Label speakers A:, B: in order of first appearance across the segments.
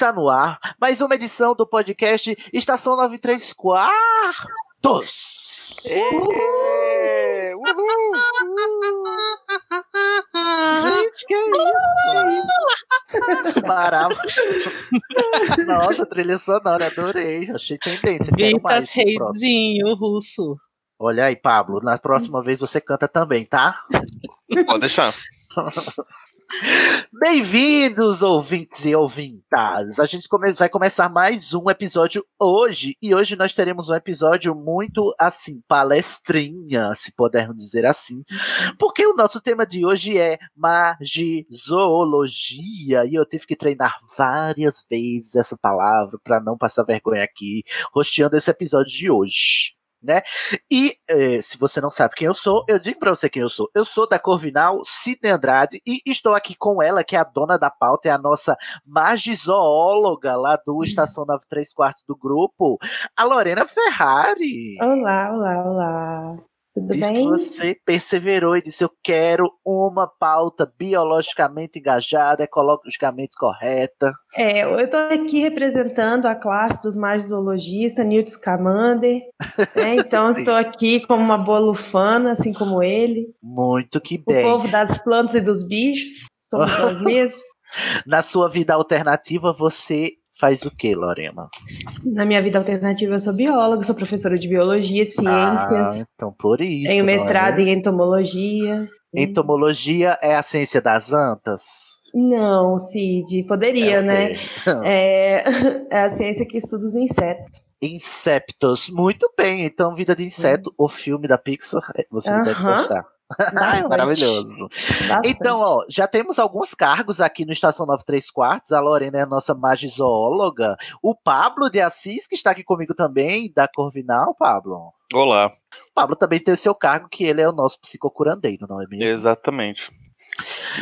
A: Está no ar mais uma edição do podcast Estação 93 Quartos.
B: Ê, Uhul!
A: Gente, que isso? Maravilha. Nossa, trilha sonora, adorei. Achei tendência. Quero mais.
B: Reizinho russo.
A: Olha aí, Pablo. Na próxima vez você canta também, tá?
C: Pode deixar.
A: Bem-vindos, ouvintes e ouvintas! A gente come- vai começar mais um episódio hoje, e hoje nós teremos um episódio muito, assim, palestrinha, se pudermos dizer assim, porque o nosso tema de hoje é magizoologia, e eu tive que treinar várias vezes essa palavra para não passar vergonha aqui, rosteando esse episódio de hoje. Né? E eh, se você não sabe quem eu sou, eu digo pra você quem eu sou. Eu sou da Corvinal, Sidney Andrade, e estou aqui com ela, que é a dona da pauta, é a nossa magizoóloga lá do Estação 93 Quartos do grupo, a Lorena Ferrari.
D: Olá, olá, olá. Tudo
A: Diz que
D: bem?
A: você perseverou e disse: Eu quero uma pauta biologicamente engajada, ecologicamente correta.
D: É, eu estou aqui representando a classe dos magizoologistas, Newt Scamander. né? Então, estou aqui como uma boa lufana, assim como ele.
A: Muito que
D: O
A: bem.
D: povo das plantas e dos bichos, somos nós mesmos.
A: Na sua vida alternativa, você faz o que, Lorena?
D: Na minha vida alternativa, eu sou bióloga, sou professora de biologia, ciências.
A: Ah, então por isso.
D: tenho
A: é
D: mestrado em entomologia.
A: Entomologia é a ciência das antas?
D: Não, Cid, poderia,
A: É
D: né? É, é a ciência que estuda os insetos.
A: Inceptos. Muito bem. Então, Vida de Inseto, o filme da Pixar, é, você deve
D: Aham.
A: gostar. Ai,
D: Bastante,
A: maravilhoso. Então, ó, já temos alguns cargos aqui no Estação 93 Quartos. A Lorena é a nossa magizoóloga. O Pablo de Assis, que está aqui comigo também, da Corvinal, Pablo.
C: Olá.
A: O Pablo também tem o seu cargo, que ele é o nosso psicocurandeiro, não é mesmo?
C: Exatamente.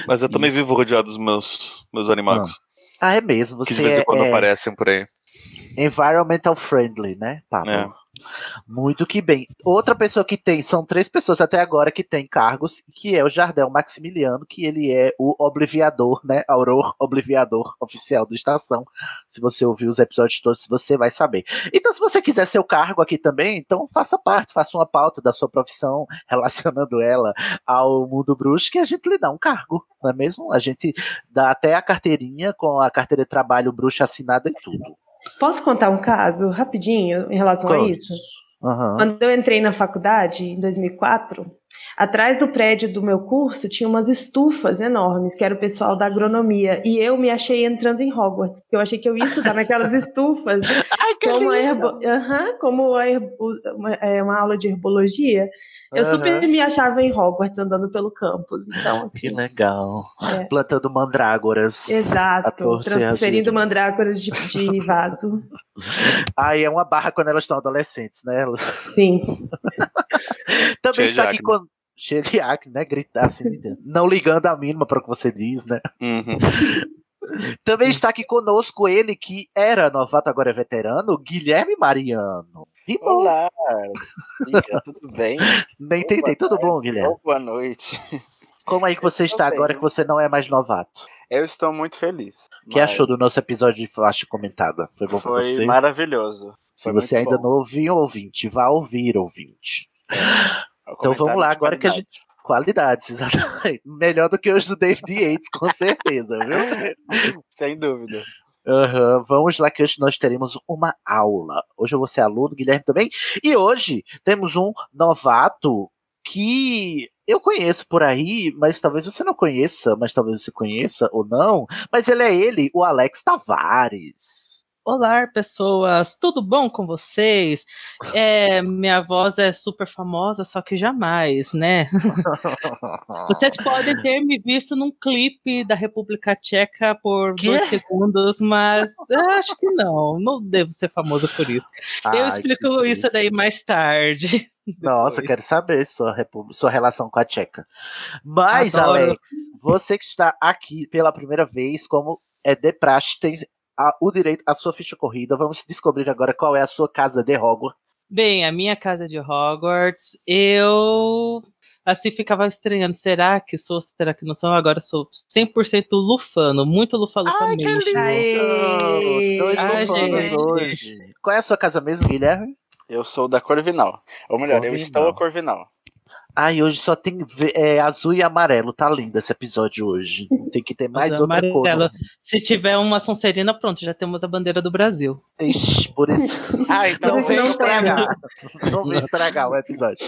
C: Mas eu também
A: Isso.
C: vivo rodeado dos meus, meus animagos.
A: Ah, é mesmo.
C: que
A: Você
C: de vez em quando
A: é
C: aparecem por aí.
A: environmental friendly, né, Pablo?
C: É.
A: Muito que bem. Outra pessoa que tem, são três pessoas até agora que tem cargos, que é o Jardel Maximiliano, que ele é o obliviador, né? Auror obliviador oficial do Estação. Se você ouvir os episódios todos, você vai saber. Então, se você quiser seu cargo aqui também, então faça parte, faça uma pauta da sua profissão, relacionando ela ao mundo bruxo, que a gente lhe dá um cargo, não é mesmo? A gente dá até a carteirinha com a carteira de trabalho bruxa assinada e tudo.
D: Posso contar um caso rapidinho em relação a
A: Conte.
D: isso?
A: Aham.
D: Quando eu entrei na faculdade, em 2004, atrás do prédio do meu curso tinha umas estufas enormes, que era o pessoal da agronomia. E eu me achei entrando em Hogwarts, porque eu achei que eu ia estudar naquelas estufas,
A: Ai, que
D: como, a herbo... Aham, como a herbo... uma, é, uma aula de herbologia. Eu
A: Aham.
D: super me achava em Hogwarts andando pelo campus. Então,
A: Que
D: assim,
A: legal.
D: É.
A: Plantando mandrágoras.
D: Exato, transferindo mandrágoras de, de vaso.
A: Aí é uma barra quando elas estão adolescentes, né? Elas-
D: Sim.
A: Também
C: Cheia de
A: está aqui com. Cheia de acne, né? Gritar assim, não ligando a mínima para o que você diz, né?
C: Uhum.
A: Também está aqui conosco ele que era novato, agora é veterano, Guilherme Mariano. Rimou.
B: Olá, Amiga, tudo bem?
A: Nem tentei. Tudo bom, Guilherme?
B: Boa noite.
A: Como aí que você está
B: bem.
A: agora que você não é mais novato?
B: Eu estou muito feliz.
A: O que
B: mas
A: achou do nosso episódio de faixa comentada? Foi bom pra
B: Foi
A: você?
B: maravilhoso.
A: Se
B: Foi
A: você
B: muito
A: ainda
B: bom.
A: não ouviu, ouvinte, vá ouvir, ouvinte.
B: O
A: Então vamos lá, agora que a
B: qualidade.
A: gente. Qualidades, exatamente. Melhor do que hoje do David Yates, com certeza, viu?
B: Sem dúvida.
A: Aham, Vamos lá que hoje nós teremos uma aula. Hoje eu vou ser aluno, Guilherme também. E hoje temos um novato que eu conheço por aí, mas talvez você não conheça, mas talvez você conheça ou não. Mas ele é ele, o Alex Tavares.
E: Olá, pessoas, tudo bom com vocês? É, minha voz é super famosa, só que jamais, né? Vocês podem ter me visto num clipe da República Tcheca por
A: Quê?
E: dois segundos, mas eu acho que não, não devo ser famoso por isso. eu
A: Ai,
E: explico
A: que
E: isso daí mais tarde.
A: Nossa, quero saber sua, sua relação com a Tcheca. Mas,
E: Adoro.
A: Alex, você que está aqui pela primeira vez, como é de praxe, tem a- o direito à sua ficha corrida. Vamos descobrir agora qual é a sua casa de Hogwarts.
E: Bem, a minha casa de Hogwarts, eu assim ficava estranhando, será que sou, será que não sou? Agora eu sou 100% lufano, muito lufa-lufa
A: Ai, que
E: mesmo.
A: lindo!
D: Aê!
A: Dois
E: Ai,
A: lufanos
E: gente.
A: hoje. Qual é a sua casa mesmo, Guilherme?
B: Eu sou da Corvinal. Ou melhor, eu
A: Corvinal.
B: estou a Corvinal.
A: Ai, hoje só tem é, azul e amarelo. Tá lindo esse episódio hoje. Tem que ter mais
E: Azul
A: outra cor.
E: amarelo.
A: né?
E: Se tiver uma Sonserina, pronto, já temos a bandeira do Brasil.
A: Ixi, por isso.
B: Ah, então
A: Não vem estragar. Não vem estragar o episódio.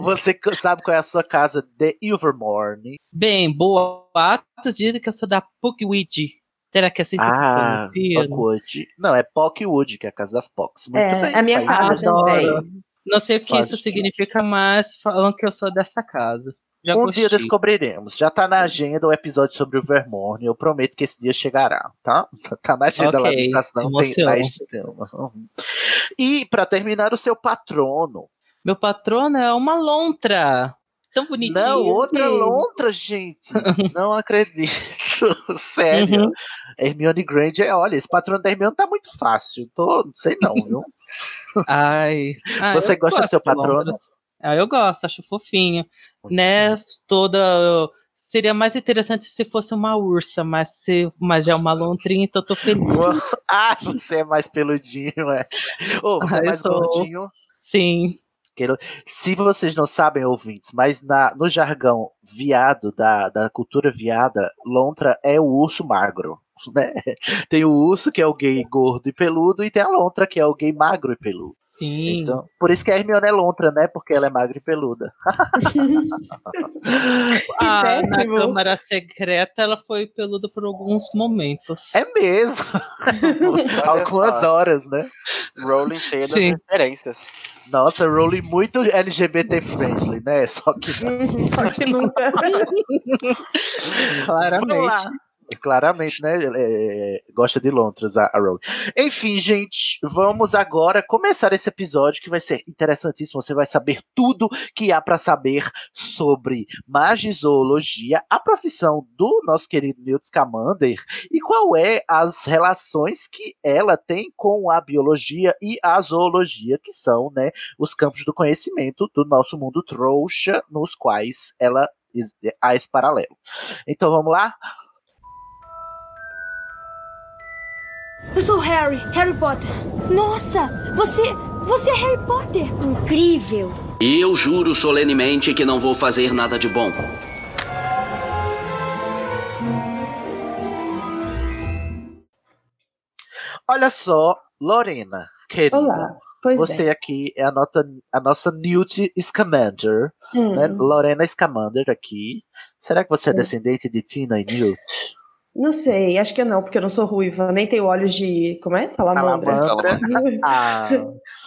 A: Você sabe qual é a sua casa de Ilvermorny?
E: Bem, boatos dizem que eu sou da Pugwid. Será que é assim que
A: Ah,
E: se pronuncia?
A: Não, é Pockwood, que é a casa das Pocs. Muito
D: É,
A: bem.
D: a minha casa também.
E: Não sei o que
A: Faz
E: isso significa, mas falam que eu sou dessa casa. Já
A: Um
E: gostei.
A: dia descobriremos. Já tá na agenda o episódio sobre o Vermorny. Eu prometo que esse dia chegará, tá? Tá na agenda lá da estação. Tem, esse tema. Uhum. E pra terminar, o seu patrono.
E: Meu patrono é uma lontra. Tão bonitinho.
A: Não, outra lontra, gente. Não acredito. Sério.
E: Uhum.
A: Hermione Granger, olha, esse patrono da Hermione tá muito fácil. Tô, não sei não, viu?
E: Ai. Ah,
A: Você gosta do seu patrono?
E: Ah, eu gosto, acho fofinho. Né? Toda. Seria mais interessante se fosse uma ursa, mas, se, mas já é uma lontrinha, então eu tô feliz.
A: Ah, você é mais peludinho, é. Ô, você
E: Ah,
A: é mais
E: sou.
A: gordinho.
E: Sim.
A: Se vocês não sabem, ouvintes, mas na, no jargão viado, da, da cultura viada, lontra é o urso magro. Né? Tem o urso, que é o gay gordo e peludo, e tem a lontra, que é o gay magro e peludo.
E: Sim.
A: Então, por isso que a Hermione é lontra, né? Porque ela é magra e peluda.
E: Ah, na. Câmara Secreta ela foi peluda por alguns momentos.
A: É mesmo. Algumas horas, né?
B: Rowling cheia das referências.
A: Nossa, Rowling muito LGBT friendly, né? Só que
D: Só que nunca.
E: Claramente.
A: Vamos lá. Claramente, né? é, gosta de lontras, a, a Rowling. Enfim, gente, vamos agora começar esse episódio que vai ser interessantíssimo. Você vai saber tudo que há para saber sobre magizoologia, a profissão do nosso querido Newt Scamander e qual é as relações que ela tem com a biologia e a zoologia, que são, né, os campos do conhecimento do nosso mundo trouxa, nos quais ela há esse paralelo. Então vamos lá?
F: Eu sou Harry, Harry Potter. Nossa, você, você é Harry Potter. Incrível.
G: E eu juro solenemente que não vou fazer nada de bom.
A: Olha só, Lorena, querida.
D: Olá. Pois
A: Você aqui é a, nota, a nossa Newt Scamander,
D: é. Hum,
A: né? Lorena Scamander aqui. Será que você é descendente de Tina e Newt?
D: Não sei, acho que não, porque eu não sou ruiva, nem tenho olhos de. Como é? Salamandra.
A: Salamandra. Ah,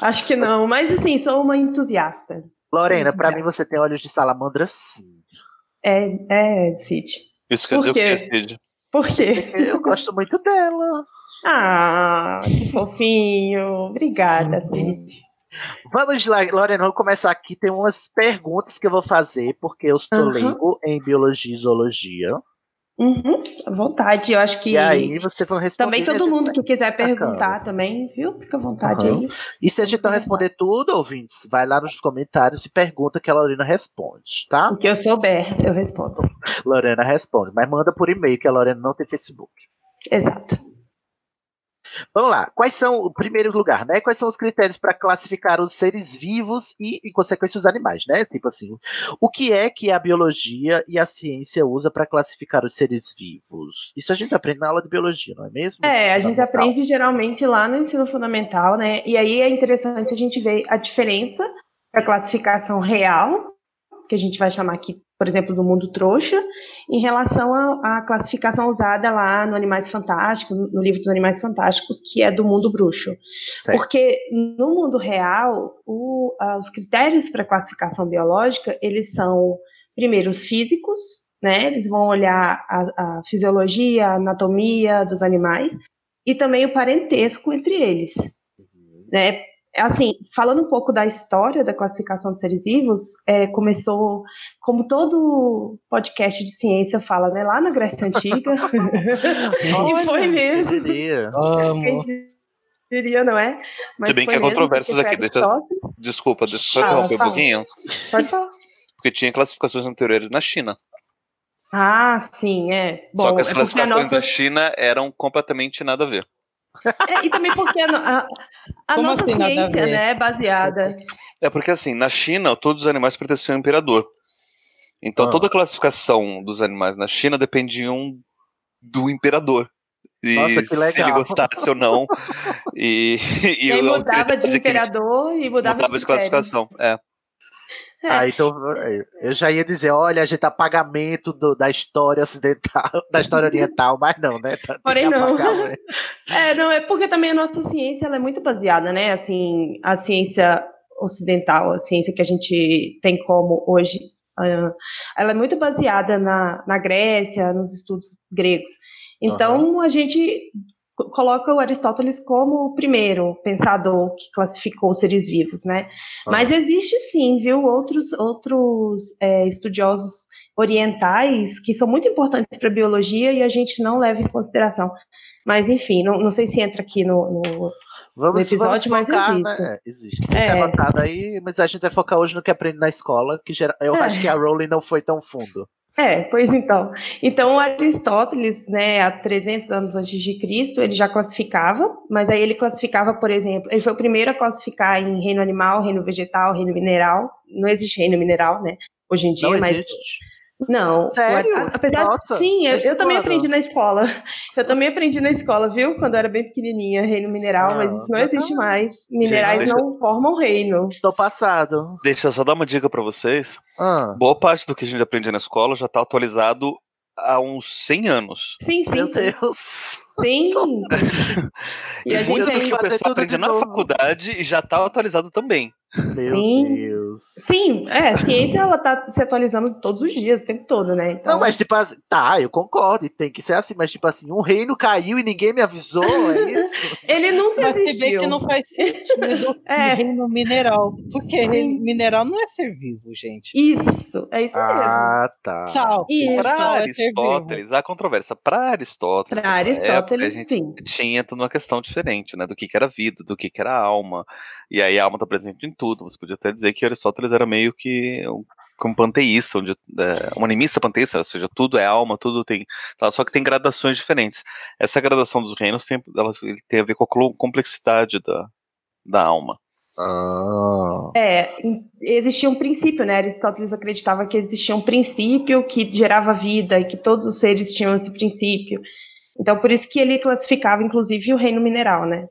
D: acho que não, mas assim, sou uma entusiasta.
A: Lorena, pra
D: Obrigada.
A: mim você tem olhos de salamandra sim.
D: É, é, Cid.
C: Isso quer
D: Por
C: dizer o
D: quê?
C: que, Cid?
D: Por quê?
A: Eu gosto muito dela.
D: Ah, que fofinho. Obrigada,
A: Uhum.
D: Cid.
A: Vamos lá, Lorena, vamos começar aqui. Tem umas perguntas que eu vou fazer, porque eu estou leigo em biologia e zoologia.
D: Uhum, à vontade. Eu acho que
A: E aí você vai responder.
D: também todo mundo que quiser perguntar também, viu? Fica à vontade
A: Aham.
D: aí.
A: E se a gente não responder tudo, ouvintes, vai lá nos comentários e pergunta que a Lorena responde, tá?
D: O que eu souber, eu respondo.
A: Lorena responde, mas manda por e-mail que a Lorena não tem Facebook.
D: Exato.
A: Vamos lá. Quais são, o primeiro lugar, né? Quais são os critérios para classificar os seres vivos e, em consequência, os animais, né? Tipo assim, o que é que a biologia e a ciência usa para classificar os seres vivos? Isso a gente aprende na aula de biologia, não é mesmo?
D: É, a gente aprende geralmente lá no ensino fundamental, né? E aí é interessante a gente ver a diferença da classificação real, que a gente vai chamar aqui, por exemplo, do mundo trouxa, em relação à classificação usada lá no Animais Fantásticos, no livro dos Animais Fantásticos, que é do mundo bruxo.
A: Certo.
D: Porque no mundo real, o- ah, os critérios para classificação biológica, eles são, primeiro, físicos, né? Eles vão olhar a, a fisiologia, a anatomia dos animais, e também o parentesco entre eles, né? Assim, falando um pouco da história da classificação de seres vivos, é, começou, como todo podcast de ciência fala, né? Lá na Grécia Antiga, e foi mesmo.
A: Eu diria.
E: Amo.
D: Quem diria, não é?
C: Se bem que há controvérsias aqui. Deixa... Desculpa, deixa eu
D: Fala,
C: interromper um pouquinho.
D: Pode falar.
C: Porque tinha classificações anteriores na China.
D: Ah, sim, é. Bom,
C: Só que as
D: é
C: classificações
D: nossa...
C: da China eram completamente nada a ver.
D: É, e também porque a, a- nossa
E: assim,
D: ciência, né, é baseada.
C: É porque assim, na China, todos os animais pertenciam ao imperador. Então
A: Ah.
C: toda a classificação dos animais na China dependiam do imperador. E
A: Nossa, que
C: se ele
A: legal.
C: gostasse ou não. E, e
D: E mudava de imperador e mudava,
C: mudava de
D: critério.
C: classificação. É.
A: Ah, então eu já ia dizer, olha, a gente tá pagamento do- da história ocidental, da história oriental, mas não, né? Tá- tem
D: Porém, não.
A: apagar, né?
D: É, não, é porque também a nossa ciência é muito baseada, né? Assim, a ciência ocidental, a ciência que a gente tem como hoje, ah, ela é muito baseada na, na Grécia, nos estudos gregos. Então, a gente coloca o Aristóteles como o primeiro pensador que classificou os seres vivos, né? Mas existe sim, viu, outros, outros é, estudiosos orientais que são muito importantes para a biologia e a gente não leva em consideração. Mas, enfim, não, não sei se entra aqui no, no-
A: Vamos,
D: no episódio,
A: vamos
D: mas
A: focar,
D: existe.
A: né? É, existe. Que fica
D: É.
A: anotado aí, mas a gente vai focar hoje no que aprende na escola, que eu
D: É.
A: acho que a Rowling não foi tão fundo.
D: É, pois então. Então, o Aristóteles, né, há 300 anos antes de Cristo, ele já classificava, mas aí ele classificava, por exemplo, ele foi o primeiro a classificar em reino animal, reino vegetal, reino mineral. Não existe reino mineral, né, hoje em dia,
A: Não
D: mas
A: existe.
D: Não.
A: Sério?
D: a- apesar
A: Nossa,
D: sim, eu,
A: desde
D: eu também aprendi na escola. Eu também aprendi na escola, viu? Quando eu era bem pequenininha, reino mineral, mas isso não existe
A: tá.
D: mais. Minerais
C: deixa-
D: não formam reino.
A: Tô passado.
C: Deixa eu só dar uma dica pra vocês.
A: Ah,
C: Boa parte do que a gente aprende na escola já tá atualizado há uns 100 anos.
D: Sim, sim,
A: meu
D: sim.
A: Deus.
D: Sim.
C: E,
D: E a gente
C: do que
D: ainda
C: o
A: fazer
C: pessoal
A: tudo
C: aprende
A: de
C: na
A: novo.
C: faculdade já tá atualizado também.
A: Meu
D: Sim.
A: Deus.
D: Sim, é, a ciência ela tá se atualizando todos os dias, o tempo todo, né? Então,
A: Não, mas tipo assim, tá, eu concordo, e tem que ser assim, mas tipo assim, um reino caiu e ninguém me avisou, é isso?
D: ele nunca
E: Mas
D: existiu.
E: que não faz sentido
D: É.
E: reino mineral. Porque reino mineral não é ser vivo, gente.
D: Isso, é isso mesmo.
A: Ah, tá.
E: Sal.
D: Isso.
C: Para
E: é vivo.
C: Aristóteles, há controvérsia. Para Aristóteles,
D: Pra
C: naquela Época, a gente
D: sim.
C: tinha toda uma questão diferente, né? Do que, que era vida, do que, que era alma. E aí a alma está presente em tudo. Você podia até dizer que Aristóteles era meio que um, um panteísta, onde, é, um animista panteísta, ou seja, tudo é alma, tudo tem. tá? Só que tem gradações diferentes. Essa gradação dos reinos tem, ela, ele tem a ver com a complexidade da, da alma.
A: Ah.
D: É, existia um princípio, né? Aristóteles acreditava que existia um princípio que gerava vida e que todos os seres tinham esse princípio. Então, por isso que ele classificava, inclusive, o reino mineral, né?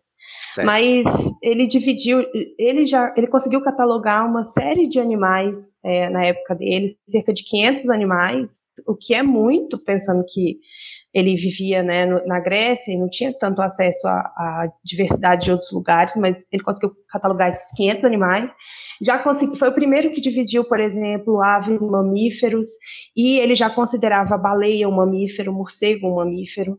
A: Certo.
D: Mas ele dividiu, ele já, ele conseguiu catalogar uma série de animais é, na época dele, cerca de 500 animais, o que é muito, pensando que ele vivia né, na Grécia e não tinha tanto acesso à, à diversidade de outros lugares, mas ele conseguiu catalogar esses 500 animais. Já consegui, foi o primeiro que dividiu, por exemplo, aves e mamíferos, e ele já considerava a baleia um mamífero, o morcego um mamífero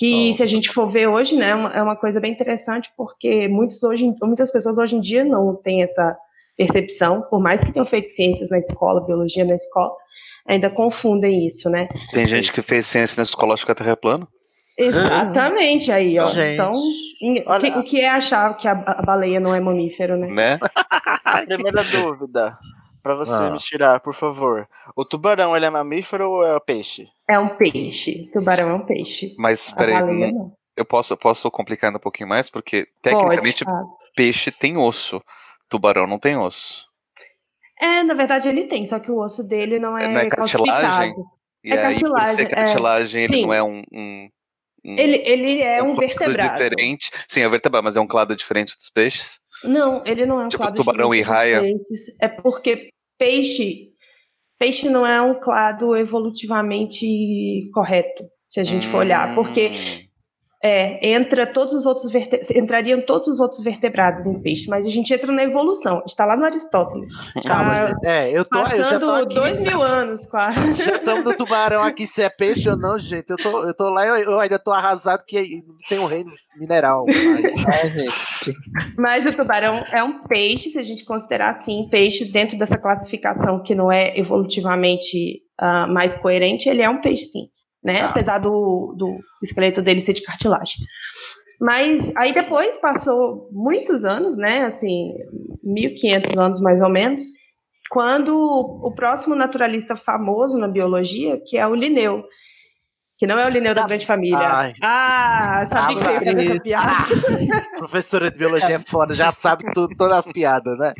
D: que se a gente for ver hoje, né, é uma- é uma coisa bem interessante, porque muitos hoje, muitas pessoas hoje em dia não têm essa percepção, por mais que tenham feito ciências na escola, biologia na escola, ainda confundem isso, né?
C: Tem gente que fez ciência na escola acho que a Terra é plana.
D: Exatamente, aí, ó.
A: Gente.
D: Então,
B: Olha-
D: que- o que é achar que a, a baleia não é mamífero, né?
C: Né?
B: A primeira dúvida, pra você
A: Ah.
B: me tirar, por favor. O tubarão, ele é mamífero ou é peixe?
D: É um peixe. Tubarão é um peixe.
C: Mas peraí,
D: baleia
C: não,
D: não.
C: eu posso, eu posso complicar ainda um pouquinho mais, porque tecnicamente
D: Pode,
C: peixe tem osso, tubarão não tem osso.
D: É, na verdade ele tem, só que o osso dele não é,
C: Não é cartilagem? E
D: É
C: aí, por ser
D: cartilagem, é.
C: cartilagem, ele
D: Sim.
C: não é um. um- um-
D: Ele, ele é um
C: clado
D: vertebrado.
C: diferente. Sim, é vertebrado, mas é um clado diferente dos peixes.
D: Não, ele não é um
C: Tipo
D: clado
C: tubarão e raia?
D: peixes. É porque peixe, peixe não é um clado evolutivamente correto, se a gente for olhar, porque
C: Hum.
D: É, entra todos os outros verte... entrariam todos os outros vertebrados em peixe, mas a gente entra na evolução. Está lá no Aristóteles.
A: Ah,
D: Tá
A: mas, é, eu tô, eu já tô
D: passando
A: aqui.
D: dois mil anos quase.
A: Já estamos no tubarão aqui, se é peixe ou não, gente. Eu tô, eu tô lá, eu, eu ainda tô arrasado que tem um reino mineral. Mas...
D: Mas o tubarão é um peixe, se a gente considerar assim, peixe dentro dessa classificação que não é evolutivamente ah, mais coerente, ele é um peixe sim, né?
A: Tá.
D: Apesar do, do esqueleto dele ser de cartilagem. Mas aí depois passou muitos anos, né? Assim, 1500 anos mais ou menos, quando o próximo naturalista famoso na biologia, que é o Linneu, que não é o Linneu da Grande Família.
A: Ai.
D: Ah, sabia que você ia fazer essa piada.
A: Professora de biologia é foda, já sabe tudo, todas as piadas, né?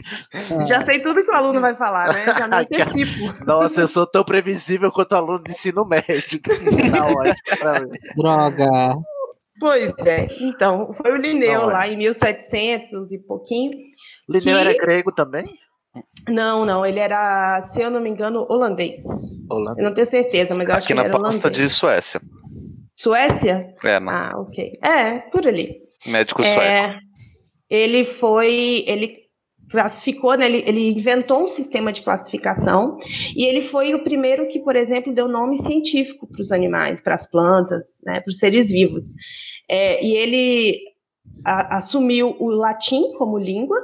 D: Já sei tudo que o aluno vai falar, né? Já me antecipo.
A: Nossa, eu sou tão previsível quanto aluno de ensino médio. Tá ótimo.
E: Droga.
D: Pois é. Então, foi o Linneu
A: Não, é.
D: lá em 1700 e pouquinho.
A: Linneu
D: Que-
A: era grego também?
D: Não, não, ele era, se eu não me engano, holandês. Eu
A: Holandês.
D: não tenho certeza, mas eu acho
C: Aqui
D: que ele
C: na
D: era
C: pasta
D: holandês.
C: de Suécia.
D: Suécia?
C: É, não.
D: Ah, ok. É, por ali.
C: Médico sueco.
D: É, ele foi, ele classificou, né, ele, ele inventou um sistema de classificação e ele foi o primeiro que, por exemplo, deu nome científico para os animais, para as plantas, né, para os seres vivos. É, e ele a- assumiu o latim como língua.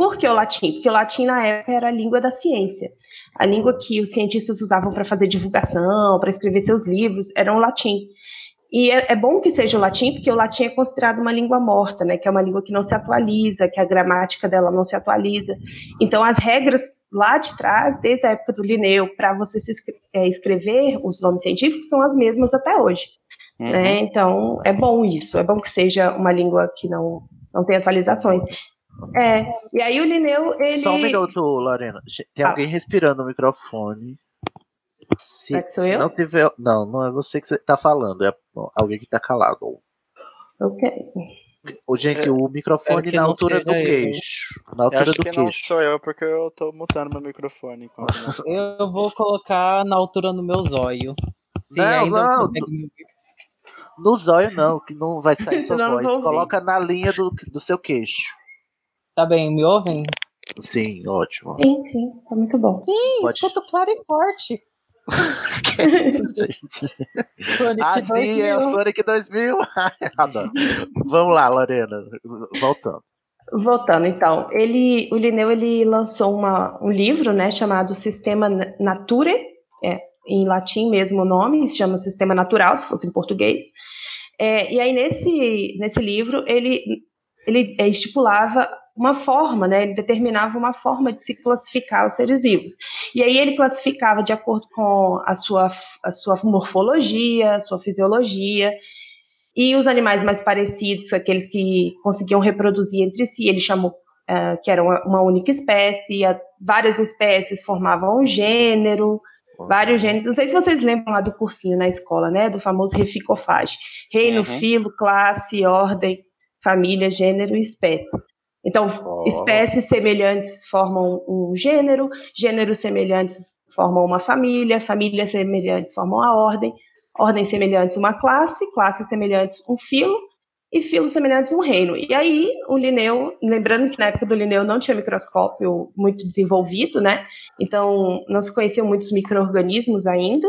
D: Por que o latim? Porque o latim na época era a língua da ciência. A língua que os cientistas usavam para fazer divulgação, para escrever seus livros, era o latim. E é, é bom que seja o latim, porque o latim é considerado uma língua morta, né? Que é uma língua que não se atualiza, que a gramática dela não se atualiza. Então, as regras lá de trás, desde a época do Linneu, para você se é, escrever os nomes científicos, são as mesmas até hoje.
C: Uhum.
D: Né? Então, é bom isso. É bom que seja uma língua que não, não tem atualizações. É, e aí o Linneu, ele...
A: Só um minuto, Lorena. Tem
D: Ah.
A: alguém respirando no microfone. Se,
D: sou
A: se
D: eu?
A: não tiver. Não, não é você que você tá falando, é alguém que tá calado.
D: Ok.
A: Ô, gente, o microfone
B: que
A: na
B: não
A: altura do
B: seja eu.
A: queixo. Na altura
B: acho
A: do
B: que não
A: queixo.
B: sou eu, porque eu tô mutando meu microfone. não-
E: Eu vou colocar na altura do meu zóio. Se
A: Não,
E: ainda
A: não,
E: consegue.
A: No zóio, não, que não vai sair sua
D: não
A: voz. Coloca na linha do, do seu queixo.
E: Tá bem, me ouvem?
A: Sim, ótimo.
D: Sim, sim, tá muito bom.
E: Sim,
A: Pode.
E: escuto claro e forte.
A: Que é isso, gente?
E: Sonic
A: Ah, sim, é o
E: 2000.
A: Sonic 2000. Adoro. Vamos lá, Lorena. Voltando.
D: Voltando, então, ele, o Linneu ele lançou uma, um livro, né, chamado Sistema Na- Nature, é, em latim mesmo o nome, se chama Sistema Natural, se fosse em português. É, e aí nesse, nesse livro ele, ele é, estipulava uma forma, né, ele determinava uma forma de se classificar os seres vivos. E aí ele classificava de acordo com a sua, a sua morfologia, a sua fisiologia, e os animais mais parecidos, aqueles que conseguiam reproduzir entre si, ele chamou eh, que era uma, uma única espécie, a- várias espécies formavam um gênero, vários gêneros. Não sei se vocês lembram lá do cursinho na escola, né? Do famoso reficofage. Reino,
C: Uhum.
D: filo, classe, ordem, família, gênero e espécie. Então,
A: Oh.
D: espécies semelhantes formam um gênero, gêneros semelhantes formam uma família, famílias semelhantes formam a ordem, ordens semelhantes uma classe, classes semelhantes um filo e filos semelhantes um reino. E aí o Linneu, lembrando que na época do Linneu não tinha microscópio muito desenvolvido, né? Então não se conheciam muitos micro-organismos ainda.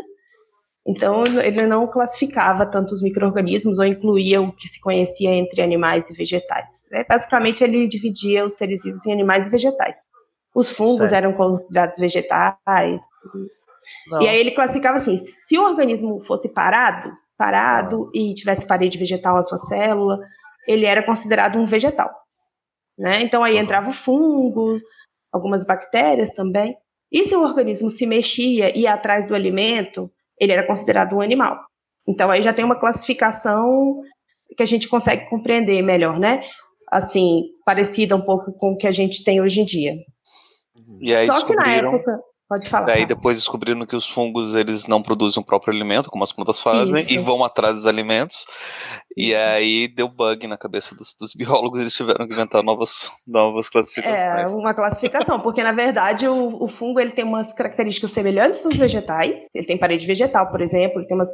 D: Então ele não classificava tanto os micro-organismos ou incluía o que se conhecia entre animais e vegetais. né? Basicamente ele dividia os seres vivos em animais e vegetais. Os fungos
A: Certo.
D: eram considerados vegetais,
A: Não,
D: e aí ele classificava assim: se o organismo fosse parado, parado e tivesse parede vegetal na sua célula, ele era considerado um vegetal. Né? Então aí entrava o fungo, algumas bactérias também. E se o organismo se mexia e ia atrás do alimento, ele era considerado um animal. Então aí já tem uma classificação que a gente consegue compreender melhor, né? Assim, parecida um pouco com o que a gente tem hoje em dia.
C: E aí
D: Só que na época. Pode falar.
C: Daí depois descobriram que os fungos eles não produzem o próprio alimento, como as plantas fazem,
D: Isso.
C: e vão atrás dos alimentos. E aí deu bug na cabeça dos, dos biólogos, eles tiveram que inventar novas, novas
D: É,
C: classificações.
D: uma classificação, porque na verdade o, o fungo ele tem umas características semelhantes dos vegetais. Ele tem parede vegetal, por exemplo, ele tem umas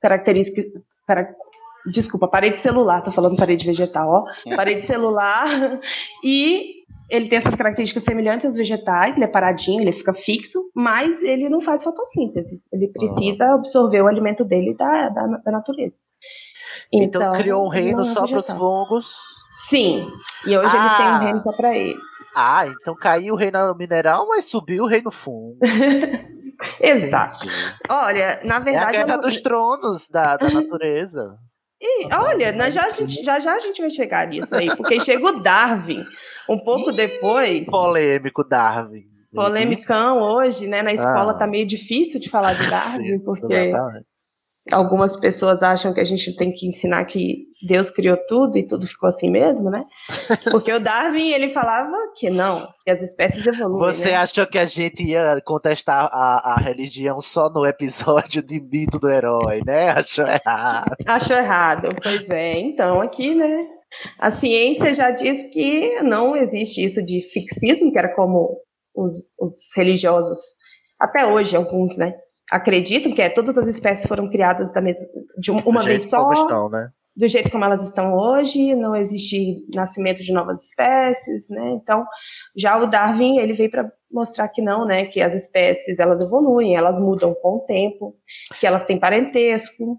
D: características. cara- desculpa, parede celular, tô falando parede vegetal, ó. Parede celular. E ele tem essas características semelhantes aos vegetais, ele é paradinho, ele fica fixo, mas ele não faz fotossíntese. Ele precisa absorver o alimento dele da, da, da natureza.
A: Então, criou um
D: ele
A: reino
D: é
A: só para os fungos.
D: Sim, e hoje eles têm um
A: Ah.
D: reino só para eles.
A: Ah, então caiu o reino mineral, mas subiu o reino fungo.
D: Exato. Olha, na
A: É a
D: verdade.
A: guerra
D: não-
A: dos tronos da, da natureza.
D: E, olha, nós já, a gente, já já a gente vai chegar nisso aí, porque chega o Darwin, um pouco depois.
A: Polêmico, Darwin.
D: Polemicão hoje, né? Na escola
A: Ah.
D: tá meio difícil de falar de Darwin, porque
A: exatamente.
D: Algumas pessoas acham que a gente tem que ensinar que Deus criou tudo e tudo ficou assim mesmo, né? Porque o Darwin, ele falava que não, que as espécies evoluem.
A: Você
D: né?
A: achou que a gente ia contestar a, a religião só no episódio de mito do herói, né? Achou errado.
D: Achou errado, pois é. Então, aqui, né? A ciência já diz que não existe isso de fixismo, que era como os, os religiosos, até hoje, alguns, né? Acreditam que é, todas as espécies foram criadas da mesma, de um- uma
A: Do
D: vez só,
A: estão, né?
D: do jeito como elas estão hoje, não existe nascimento de novas espécies, né? Então, já o Darwin, ele veio para mostrar que não, né? Que as espécies, elas evoluem, elas mudam com o tempo, que elas têm parentesco.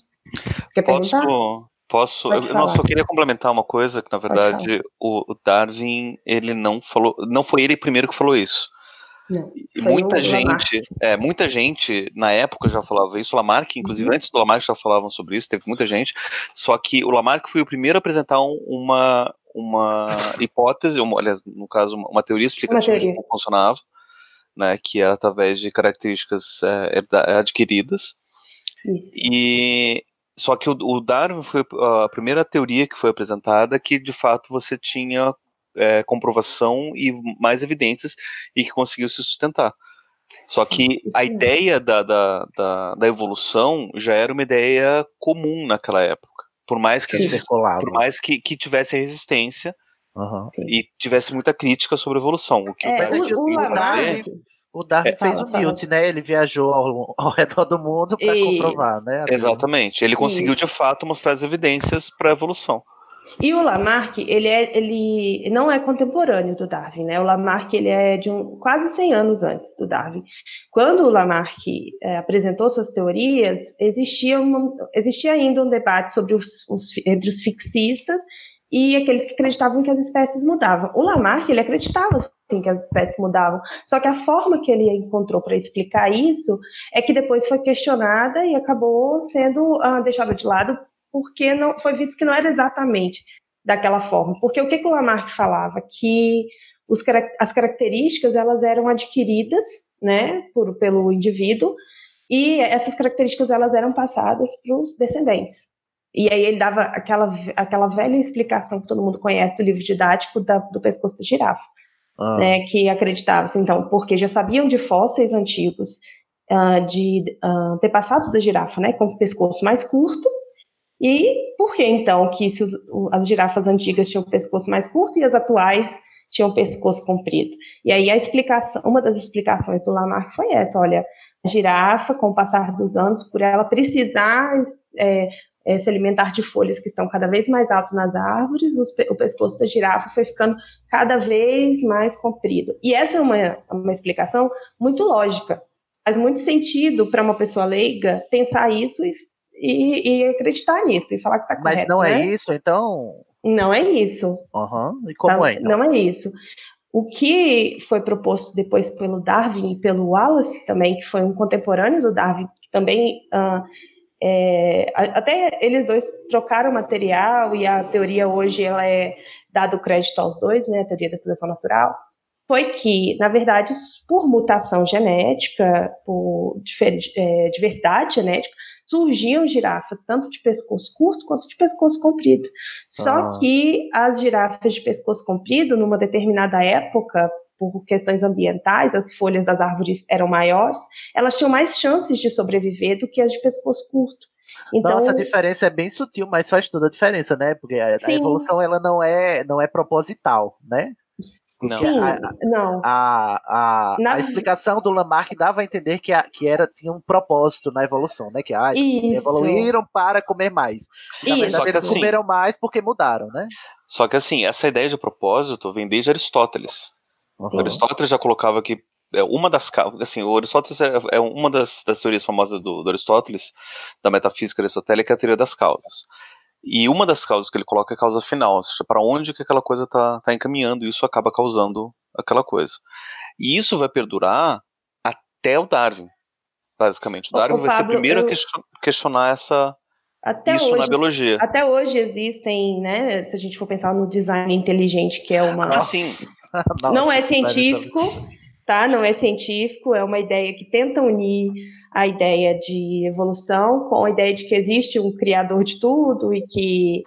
D: Quer perguntar?
C: Posso. Posso. Eu, não, só queria complementar uma coisa que, na verdade, o, o Darwin, ele não falou. Não foi ele primeiro que falou isso.
D: Não,
C: muita gente, é, muita gente na época já falava isso, o Lamarck, inclusive
D: Uhum.
C: antes do Lamarck já falavam sobre isso, teve muita gente, só que o Lamarck foi o primeiro a apresentar um- uma, uma hipótese, uma, aliás, no caso, uma, uma teoria explicativa de
D: teoria.
C: como funcionava, né, que era através de características é, adquiridas,
D: Isso.
C: e só que o, o Darwin foi a primeira teoria que foi apresentada que de fato você tinha é, comprovação e mais evidências e que conseguiu se sustentar. Só que a ideia da, da, da, da evolução já era uma ideia comum naquela época. Por mais que,
A: Que
C: por mais que, que tivesse resistência
A: Aham.
C: e tivesse muita crítica sobre a evolução. O que
D: É,
C: o
A: Mas é
C: Darwin
A: que
D: o, o
C: fazer-
A: O Darwin
C: É.
A: fez o. Newt, né? Ele viajou ao, ao redor do mundo para comprovar, né?
C: Exatamente. Ele conseguiu
D: Isso.
C: de fato mostrar as evidências para a evolução.
D: E o Lamarck, ele, é, ele não é contemporâneo do Darwin, né? O Lamarck, ele é de um, quase 100 anos antes do Darwin. Quando o Lamarck eh, apresentou suas teorias, existia, uma- existia ainda um debate sobre os, os- entre os fixistas e aqueles que acreditavam que as espécies mudavam. O Lamarck, ele acreditava, sim, que as espécies mudavam, só que a forma que ele encontrou para explicar isso é que depois foi questionada e acabou sendo ah, deixada de lado porque não foi visto que não era exatamente daquela forma. Porque o que, que o Lamarck falava? Que os, as características elas eram adquiridas né, por, pelo indivíduo e essas características elas eram passadas para os descendentes. E aí ele dava aquela, aquela velha explicação que todo mundo conhece do livro didático da- do pescoço da girafa
A: Ah,
D: né, que acreditava-se, então, porque já sabiam de fósseis antigos ah, de ah, antepassados da girafa, né, com o pescoço mais curto, e por que, então, que se as girafas antigas tinham pescoço mais curto e as atuais tinham pescoço comprido? E aí a explicação, uma das explicações do Lamarck foi essa, olha, a girafa, com o passar dos anos, por ela precisar é, é, se alimentar de folhas que estão cada vez mais altas nas árvores, os o pescoço da girafa foi ficando cada vez mais comprido. E essa é uma, uma explicação muito lógica. Faz muito sentido para uma pessoa leiga pensar isso e, e- e acreditar nisso e falar que está
A: Mas
D: correto.
A: não é
D: né?
A: isso, então.
D: Não é isso.
A: Aham. E como
D: Tá?
A: é, então?
D: Não é isso. O que foi proposto depois pelo Darwin e pelo Wallace também, que foi um contemporâneo do Darwin, que também ah, é, até eles dois trocaram material e a teoria hoje ela é dado crédito aos dois, né, a teoria da seleção natural, foi que, na verdade, por mutação genética, por é, diversidade genética, surgiam girafas, tanto de pescoço curto quanto de pescoço comprido. Só
A: Ah.
D: que as girafas de pescoço comprido, numa determinada época, por questões ambientais, as folhas das árvores eram maiores, elas tinham mais chances de sobreviver do que as de pescoço curto. Então,
A: Nossa, a diferença é bem sutil, mas faz toda a diferença, né? Porque a, a evolução ela não é, não é proposital, né?
C: Não.
D: sim,
A: a-
D: não.
A: A, a,
D: Na-
A: a explicação do Lamarck dava a entender que, a- que era, tinha um propósito na evolução, né? Que ah, evoluíram para comer mais. Na verdade,
C: Só que
A: eles
C: assim-
A: comeram mais porque mudaram, né?
C: Só que assim, essa ideia de propósito vem desde Aristóteles.
A: Uhum.
C: Aristóteles já colocava que é, uma das causas, assim, o Aristóteles é, é uma das, das teorias famosas do, do Aristóteles, da metafísica aristotélica, é a teoria das causas. E uma das causas que ele coloca é a causa final, ou seja, para onde que aquela coisa está tá encaminhando, e isso acaba causando aquela coisa. E isso vai perdurar até o Darwin, basicamente. O Darwin
D: ô,
C: vai ser o
D: Pablo,
C: primeiro a
D: eu-
C: question- questionar essa,
D: Até
C: isso na
D: hoje,
C: biologia.
D: até hoje existem, né? Se a gente for pensar no design inteligente, que é uma.
C: Ah, sim.
A: Nossa,
D: não é científico, tá? Não é científico, é uma ideia que tenta unir a ideia de evolução com a ideia de que existe um criador de tudo e que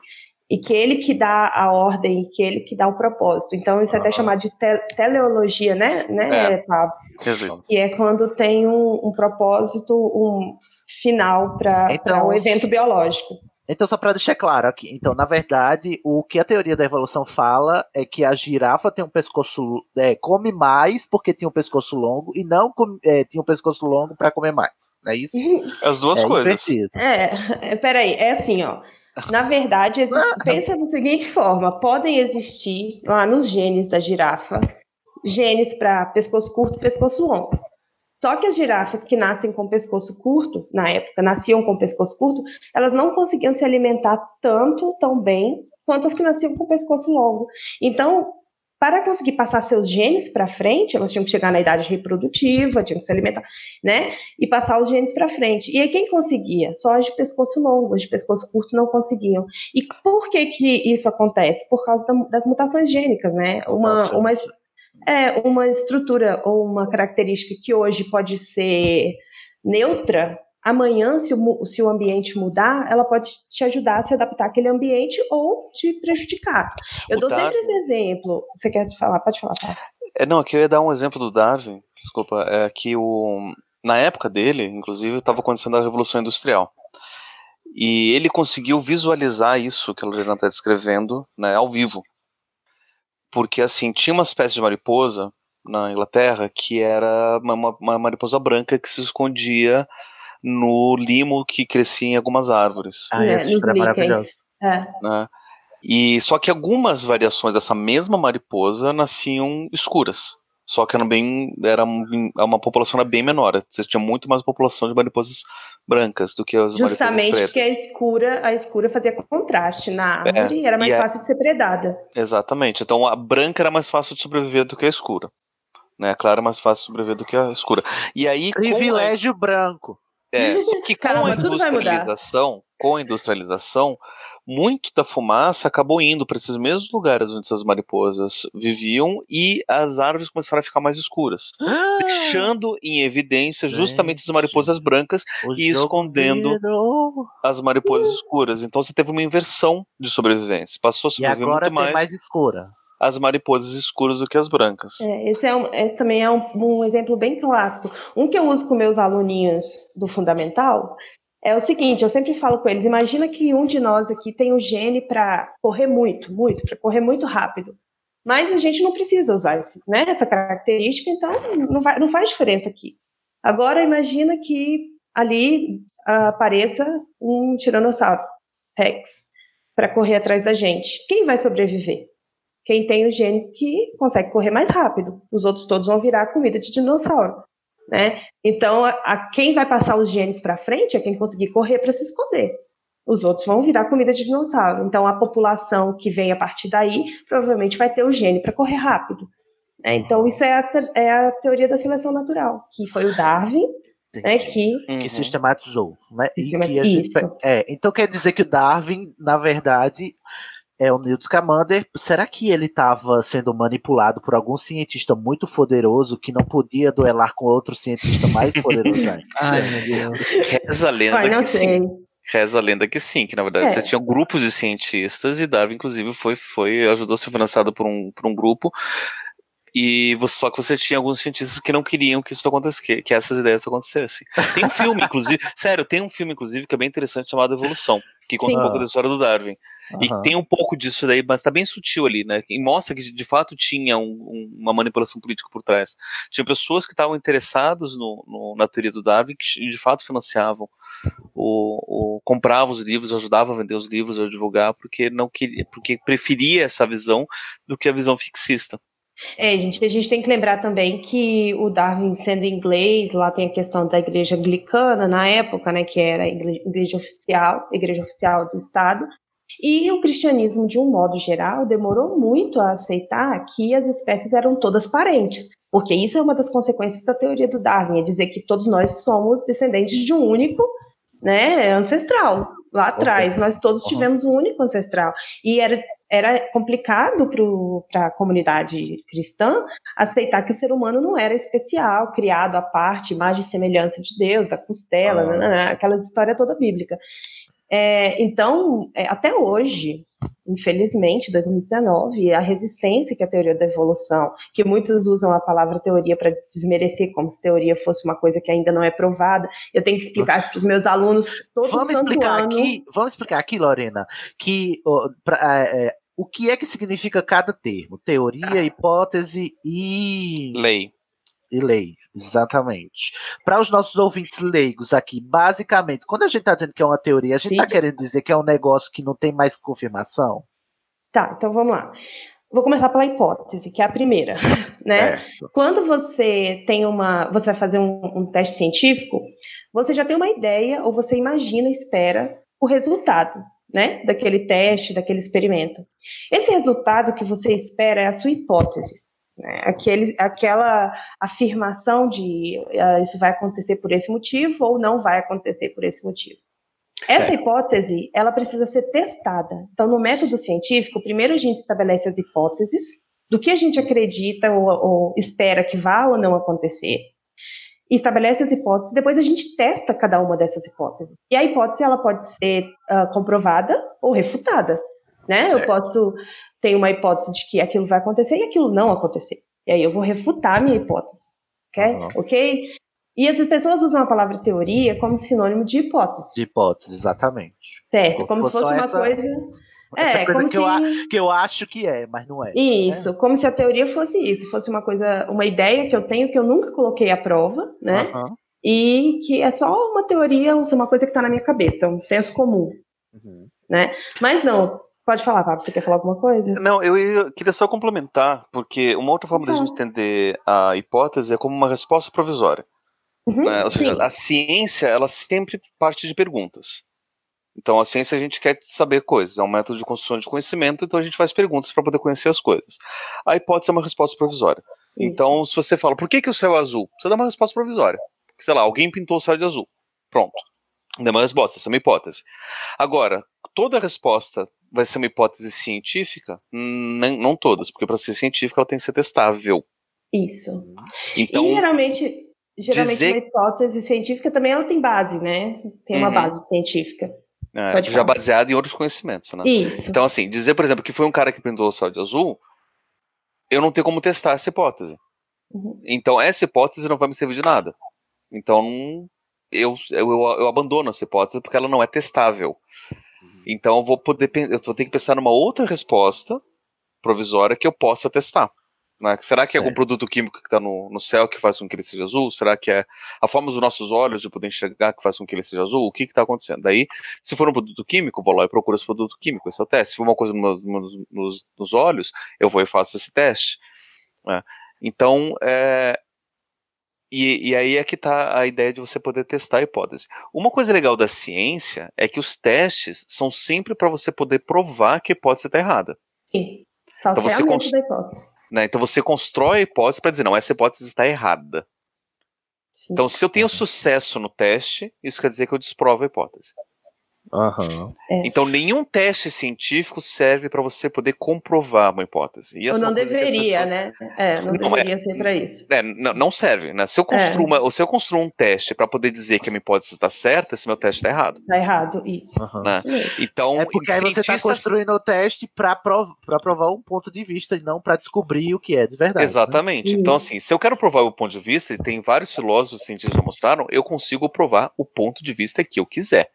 D: e que ele que dá a ordem, que ele que dá o propósito. Então isso é até chamado de te- teleologia, né, né,
C: É.
D: Pablo? Que é quando tem um, um propósito, um final para
A: Então,
D: o evento biológico.
A: Então, só para deixar claro aqui, então, na verdade, o que a teoria da evolução fala é que a girafa tem um pescoço, é, come mais porque tinha um pescoço longo e não come- é, tinha um pescoço longo para comer mais. É isso?
C: as duas
A: é
C: coisas.
A: invertido.
D: É, é, peraí, é assim, ó. Na verdade, existe- pensa da seguinte forma: podem existir lá nos genes da girafa genes para pescoço curto e pescoço longo. Só que as girafas que nascem com pescoço curto, na época nasciam com pescoço curto, elas não conseguiam se alimentar tanto, tão bem, quanto as que nasciam com pescoço longo. Então, para conseguir passar seus genes para frente, elas tinham que chegar na idade reprodutiva, tinham que se alimentar, né? E passar os genes para frente. E aí quem conseguia? Só as de pescoço longo, as de pescoço curto não conseguiam. E por que que isso acontece? Por causa da- das mutações gênicas, né? Uma,
A: Nossa.
D: uma, é, uma estrutura ou uma característica que hoje pode ser neutra, amanhã, se o, se o ambiente mudar, ela pode te ajudar a se adaptar àquele ambiente ou te prejudicar. Eu
C: O
D: dou sempre
C: Darwin-
D: esse exemplo. Você quer falar? Pode falar, tá?
C: É, não, aqui eu ia dar um exemplo do Darwin, desculpa, é que o, na época dele, inclusive, estava acontecendo a Revolução Industrial. E ele conseguiu visualizar isso que a Lorena está descrevendo né, ao vivo. Porque, assim, tinha uma espécie de mariposa na Inglaterra que era uma, uma- uma mariposa branca que se escondia no limo que crescia em algumas árvores
A: Ah,
D: É,
A: essa história é maravilhosa.
D: É.
C: né? E só que algumas variações dessa mesma mariposa nasciam escuras. Só que eram bem, era um- uma população era bem menor. Você tinha muito mais população de mariposas brancas do que as
D: Justamente
C: mariposas
D: porque a
C: pretas.
D: escura, a escura fazia contraste na
C: É,
D: árvore e era mais
C: e a-
D: fácil de ser predada.
C: Exatamente. Então a branca era mais fácil de sobreviver do que a escura. Né? A clara é mais fácil de sobreviver do que a escura. E aí com a-
A: Privilégio branco.
C: É, só que com
D: Caramba,
C: a
D: vai mudar.
C: industrialização, com a industrialização, muito da fumaça acabou indo para esses mesmos lugares onde essas mariposas viviam e as árvores começaram a ficar mais escuras, deixando em evidência justamente as
A: Gente.
C: mariposas brancas e escondendo
A: virou.
C: as mariposas escuras. Então você teve uma inversão de sobrevivência. Passou a
A: E
C: sobreviver
A: agora
C: muito
A: tem
C: mais,
A: mais escura.
C: as mariposas escuras do que as brancas.
D: É, esse, é um- esse também é um, um exemplo bem clássico. Um que eu uso com meus aluninhos do fundamental é o seguinte: eu sempre falo com eles, imagina que um de nós aqui tem o gene para correr muito, muito, para correr muito rápido. Mas a gente não precisa usar esse, né, essa característica, então não, vai- não faz diferença aqui. Agora imagina que ali ah, apareça um tiranossauro Rex para correr atrás da gente. Quem vai sobreviver? Quem tem o gene que consegue correr mais rápido. Os outros todos vão virar comida de dinossauro. Né? Então, a, a quem vai passar os genes para frente é quem conseguir correr para se esconder. Os outros vão virar comida de dinossauro. Então, a população que vem a partir daí provavelmente vai ter o gene para correr rápido. né? Então, isso é a, é a teoria da seleção natural, que foi o Darwin, né, que
A: que
C: Uhum.
A: sistematizou, né? E
D: Sistema-
A: que a gente- é, então quer dizer que o Darwin, na verdade, é o Newt Scamander. Será que ele estava sendo manipulado por algum cientista muito poderoso que não podia duelar com outro cientista mais poderoso ainda?
E: Ai, meu Deus.
C: Reza a lenda
D: Ai, não
C: que
D: sei.
C: sim. Reza a lenda que sim, que na verdade
D: É.
C: você tinha grupos de cientistas e Darwin, inclusive, foi, foi ajudou a ser financiado por um, por um grupo. E você, só que você tinha alguns cientistas que não queriam que isso acontecesse, que, que essas ideias acontecessem. Tem um filme, inclusive, sério, tem um filme, inclusive, que é bem interessante chamado Evolução, que conta
D: Sim.
C: um pouco da história do Darwin. E tem um pouco disso daí, mas tá bem sutil ali, né? E mostra que de fato tinha um- um- uma manipulação política por trás. Tinha pessoas que estavam interessadas no, no- na teoria do Darwin, que de fato financiavam, o, o- compravam os livros, ajudavam a vender os livros, a divulgar, porque não queria, porque preferia essa visão do que a visão fixista.
D: É, gente, a gente tem que lembrar também que o Darwin, sendo inglês, lá tem a questão da igreja anglicana na época, né, que era a igre- igreja oficial, igreja oficial do Estado, e o cristianismo, de um modo geral, demorou muito a aceitar que as espécies eram todas parentes, porque isso é uma das consequências da teoria do Darwin, é dizer que todos nós somos descendentes de um único né, ancestral. Lá atrás, nós todos
A: Uhum.
D: tivemos um único ancestral. E era, era complicado para a comunidade cristã aceitar que o ser humano não era especial, criado à parte, imagem e semelhança de Deus, da costela,
A: Ah.
D: nananã, aquela história toda bíblica. É, então, é, até hoje, infelizmente, 2019, a resistência que a teoria da evolução, que muitos usam a palavra teoria para desmerecer, como se teoria fosse uma coisa que ainda não é provada, eu tenho que explicar isso para os meus alunos todo
A: Vamos explicar
D: ano.
A: aqui, vamos explicar aqui, Lorena, que ó, pra- é, é, o que é que significa cada termo? Teoria, hipótese e
C: Lei.
A: E lei, exatamente. Para os nossos ouvintes leigos aqui, basicamente, quando a gente está dizendo que é uma teoria, a gente está querendo dizer que é um negócio que não tem mais confirmação?
D: Tá, então vamos lá. Vou começar pela hipótese, que é a primeira, né?
A: Certo.
D: Quando você tem uma, você vai fazer um, um teste científico, você já tem uma ideia ou você imagina, espera o resultado, né? Daquele teste, daquele experimento. Esse resultado que você espera é a sua hipótese, né? Aquele, aquela afirmação de ah, isso vai acontecer por esse motivo ou não vai acontecer por esse motivo. Essa hipótese, ela precisa ser testada. Então, no método científico, primeiro a gente estabelece as hipóteses do que a gente acredita ou, ou espera que vá ou não acontecer. Estabelece as hipóteses, depois a gente testa cada uma dessas hipóteses. E a hipótese, ela pode ser ah, comprovada ou refutada, né? Eu
A: Certo.
D: posso ter uma hipótese de que aquilo vai acontecer e aquilo não acontecer. E aí eu vou refutar a minha hipótese, ok? Ok? E as pessoas usam a palavra teoria como sinônimo de hipótese.
A: De hipótese, exatamente.
D: Certo, como se fosse uma
A: essa-
D: coisa.
A: Essa
D: É,
A: coisa
D: como
A: que, eu, a-
D: se.
A: que eu acho que é, mas não é.
D: Isso, como se a teoria fosse isso, fosse uma coisa, uma ideia que eu tenho que eu nunca coloquei à prova, né?
A: Aham.
D: E que é só uma teoria, uma coisa que está na minha cabeça, um senso comum,
A: Uhum.
D: né? Mas não, pode falar, Pablo, você quer falar alguma coisa?
C: Não, eu, ia- queria só complementar, porque uma outra forma da
D: Tá.
C: gente entender a hipótese é como uma resposta provisória.
D: Uhum,
C: né? Ou seja,
D: sim.
C: a ciência, ela sempre parte de perguntas. Então, a ciência a gente quer saber coisas, é um método de construção de conhecimento, então a gente faz perguntas para poder conhecer as coisas. A hipótese é uma resposta provisória. Então, se você fala, por que, que o céu é azul? Você dá uma resposta provisória. Porque, sei lá, alguém pintou o céu de azul. Pronto. Dá uma resposta, essa é uma hipótese. Agora, toda resposta vai ser uma hipótese científica? Não, não todas, porque para ser científica ela tem que ser testável.
D: Isso.
C: Então,
D: e geralmente, geralmente
C: dizer-
D: uma hipótese científica também ela tem base, né? Tem uma
C: Uhum.
D: base científica.
C: é, já baseado em outros conhecimentos, né?
D: Isso.
C: Então, assim, dizer, por exemplo, que foi um cara que pintou o céu de azul, eu não tenho como testar essa hipótese.
D: Uhum.
C: Então, essa hipótese não vai me servir de nada. Então, eu, eu, eu abandono essa hipótese porque ela não é testável. Então, eu vou, poder, eu vou ter que pensar numa outra resposta provisória que eu possa testar. né? Será que é algum produto químico que está no, no céu que faz com que ele seja azul? Será que é a forma dos nossos olhos de poder enxergar que faz com que ele seja azul? O que está acontecendo? Daí, se for um produto químico, vou lá e procuro esse produto químico, esse é o teste. Se for uma coisa no nos, nos- nos olhos, eu vou e faço esse teste. né? Então, é, e, e aí é que está a ideia de você poder testar a hipótese. Uma coisa legal da ciência é que os testes são sempre para você poder provar que a hipótese está errada.
D: Sim.
C: Então você
D: Falseamento
C: cons-
D: da hipótese.
C: né? Então você constrói a hipótese para dizer, não, essa hipótese está errada.
D: Sim.
C: Então, se eu tenho sucesso no teste, isso quer dizer que eu desprovo a hipótese.
A: Aham.
D: É.
C: Então, nenhum teste científico serve para você poder comprovar uma hipótese. E
D: Ou
C: é
D: não
C: uma
D: deveria, né? É, não,
C: Não, é-
D: deveria ser pra isso.
C: É, não, não serve, né? Se eu construo,
D: É.
C: uma- ou se eu construo um teste para poder dizer que a minha hipótese está certa, esse meu teste está errado.
D: Tá errado, isso.
A: aham.
C: Né? Então,
A: É porque aí você está construindo o teste para provar um ponto de vista e não para descobrir o que é de verdade. né?
C: Exatamente.
D: Isso.
C: Então, assim, se eu quero provar o ponto de vista, e tem vários filósofos e cientistas já mostraram, eu consigo provar o ponto de vista que eu quiser.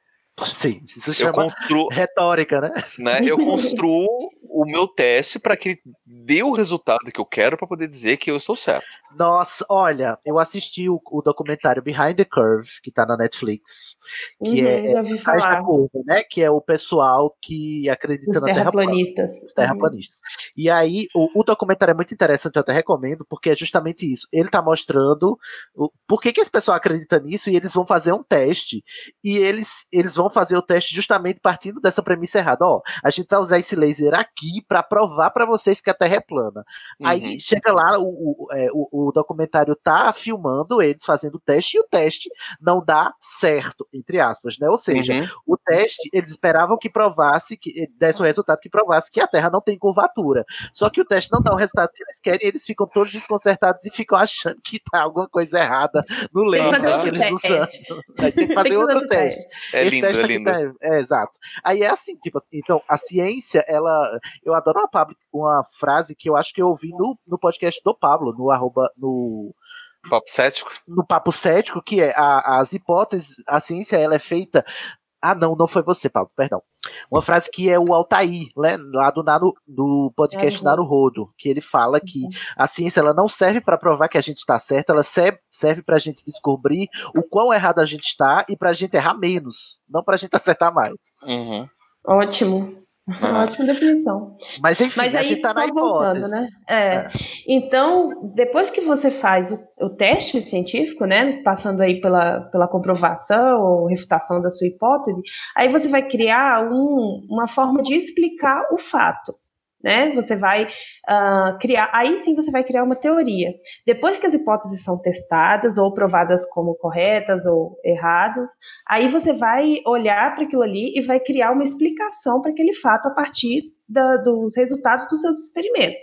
A: Sim, isso chama retórica, né?
C: né, eu construo o meu teste para que dê o resultado que eu quero para poder dizer que eu estou certo.
A: Nossa, olha, eu assisti o, o documentário Behind the Curve, que tá na Netflix, que
D: Uhum,
A: é Atrás da curva, né? Que é o pessoal que acredita
D: Os
A: na Terra plana.
D: terraplanistas.
A: terraplanistas. E aí, o, o documentário é muito interessante, eu até recomendo, porque é justamente isso. Ele tá mostrando o, por que, que esse pessoal acredita nisso e eles vão fazer um teste. E eles, eles vão fazer o teste justamente partindo dessa premissa errada. Ó, a gente vai usar esse laser aqui para provar para vocês que a Terra é plana. Aí
C: Uhum.
A: chega lá, o, o, é, o- o documentário tá filmando eles fazendo o teste e o teste não dá certo, entre aspas, né? Ou seja,
C: Uhum.
A: o teste, eles esperavam que provasse, que desse um resultado que provasse que a Terra não tem curvatura. Só que o teste não dá o resultado que eles querem, e eles ficam todos desconcertados e ficam achando que tá alguma coisa errada no
D: Tem
A: que eles usam.
D: teste.
A: Aí tem que fazer
D: Tem que
A: outro
D: fazer
A: teste.
C: É
A: Esse
C: lindo,
A: teste
C: é
A: aqui
C: lindo.
A: tá- é, exato. Aí é assim, tipo assim, então, a ciência, ela. Eu adoro uma, Pablo- uma frase que eu acho que eu ouvi no, no podcast do Pablo, no arroba. No,
C: Papo cético.
A: no papo cético, que é a- as hipóteses, a ciência ela é feita. Ah, não, não foi você, Pablo, perdão. Uma frase que é o Altair, né, lá do, Naru, do podcast
D: Naruhodo.
A: Naruhodo, que ele fala que a ciência ela não serve para provar que a gente está certo, ela serve, serve para a gente descobrir o quão errado a gente está e para a gente errar menos, não para a gente acertar mais.
C: Uhum.
D: Ótimo.
C: Ah.
D: Ótima definição.
A: Mas enfim,
D: Mas
A: a
D: aí,
A: gente tá na
D: voltando,
A: hipótese.
D: né? É. Então, depois que você faz o, o teste científico, né, passando aí pela, pela comprovação ou refutação da sua hipótese, aí você vai criar um- uma forma de explicar o fato. Né? Você vai ah, criar, aí sim você vai criar uma teoria. Depois que as hipóteses são testadas ou provadas como corretas ou erradas, aí você vai olhar para aquilo ali e vai criar uma explicação para aquele fato a partir da- dos resultados dos seus experimentos.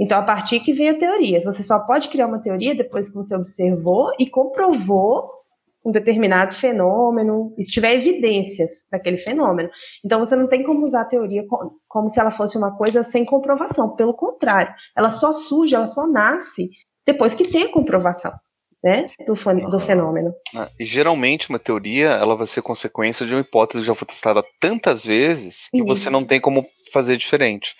D: Então, a partir que vem a teoria. Você só pode criar uma teoria depois que você observou e comprovou um determinado fenômeno, se tiver evidências daquele fenômeno. Então, você não tem como usar a teoria co- como se ela fosse uma coisa sem comprovação. Pelo contrário, ela só surge, ela só nasce depois que tem a comprovação né, do, do fenômeno.
C: Ah, E geralmente uma teoria ela vai ser consequência de uma hipótese que já foi testada tantas vezes que você
D: Isso.
C: não tem como fazer diferente.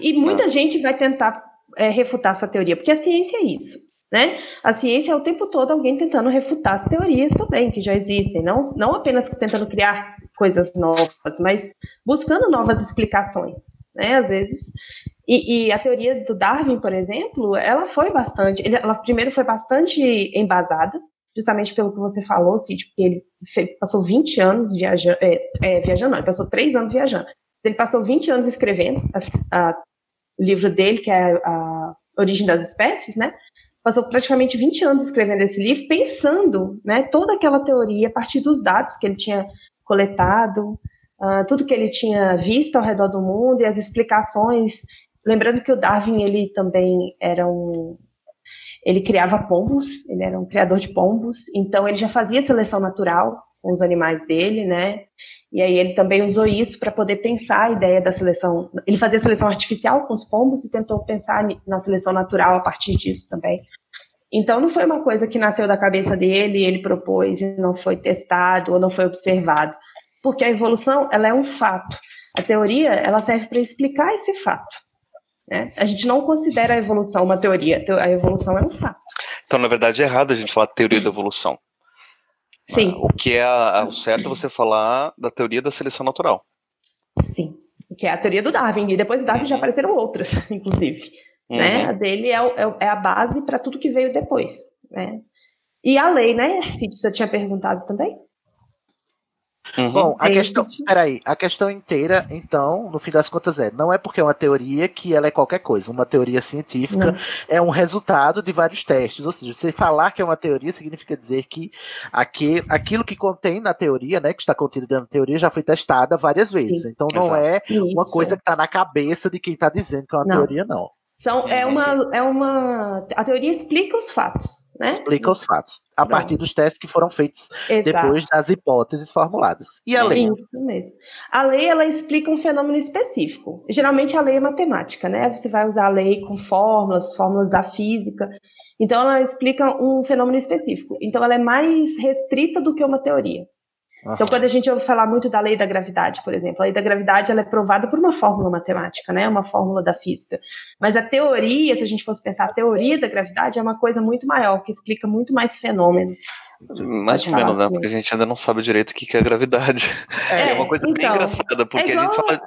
D: E muita gente vai tentar é, refutar sua teoria, porque a ciência é isso. Né? A ciência é o tempo todo alguém tentando refutar as teorias também, que já existem, não, não apenas tentando criar coisas novas, mas buscando novas explicações. Né? Às vezes. E, e a teoria do Darwin, por exemplo, ela foi bastante. ela primeiro foi bastante embasada, justamente pelo que você falou, Cid, porque ele fe- passou 20 anos viajando, é, é, viajando, não, ele passou 3 anos viajando. Ele passou 20 anos escrevendo a- a- o livro dele, que é a Origem das Espécies, né? Passou praticamente 20 anos escrevendo esse livro, pensando, né, toda aquela teoria a partir dos dados que ele tinha coletado, ah, tudo que ele tinha visto ao redor do mundo e as explicações. Lembrando que o Darwin ele também era um ele criava pombos, ele era um criador de pombos, então ele já fazia seleção natural com os animais dele, né? E aí ele também usou isso para poder pensar a ideia da seleção. Ele fazia seleção artificial com os pombos e tentou pensar na seleção natural a partir disso também. Então não foi uma coisa que nasceu da cabeça dele, ele propôs e não foi testado ou não foi observado, porque a evolução ela é um fato. A teoria ela serve para explicar esse fato. Né? A gente não considera a evolução uma teoria, a evolução é um fato.
C: Então, na verdade, é errado a gente falar teoria da evolução.
D: Sim,
C: O que é a- a- o certo é você falar da teoria da seleção natural.
D: sim. Que é a teoria do Darwin. E depois do Darwin já apareceram outras, inclusive. Né?
C: Uhum.
D: A dele é, é é a base para tudo que veio depois. Né? E a lei, né, Cid, você tinha perguntado também?
C: Uhum.
A: Bom, a
D: Sim.
A: questão, peraí, a questão inteira, então, no fim das contas é, não é porque é uma teoria que ela é qualquer coisa. Uma teoria científica
D: Não.
A: é um resultado de vários testes. Ou seja, você falar que é uma teoria significa dizer que aque- aquilo que contém na teoria, né, que está contido dentro da teoria, já foi testada várias vezes.
D: Sim.
A: Então não
C: Exato.
A: é uma
D: Isso.
A: coisa que está na cabeça de quem está dizendo que é uma
D: Não.
A: teoria, não.
D: São, é, uma, é uma. A teoria explica os fatos, né?
A: Explica os fatos. A
D: Pronto.
A: partir dos testes que foram feitos
D: Exato.
A: depois das hipóteses formuladas. E a lei?
D: Isso mesmo. A lei ela explica um fenômeno específico. Geralmente a lei é matemática, né? Você vai usar a lei com fórmulas, fórmulas da física. Então ela explica um fenômeno específico. Então ela é mais restrita do que uma teoria. Então
A: Aham.
D: quando a gente ouve falar muito da lei da gravidade, por exemplo, a lei da gravidade ela é provada por uma fórmula matemática, né? Uma fórmula da física. Mas a teoria, se a gente fosse pensar, a teoria da gravidade é uma coisa muito maior, que explica muito mais fenômenos.
C: Mais ou menos, né? Porque a gente ainda não sabe direito o que é a gravidade.
D: É,
C: É, uma coisa bem
D: então,
C: engraçada, porque
D: é
C: a gente
D: igual-
C: fala.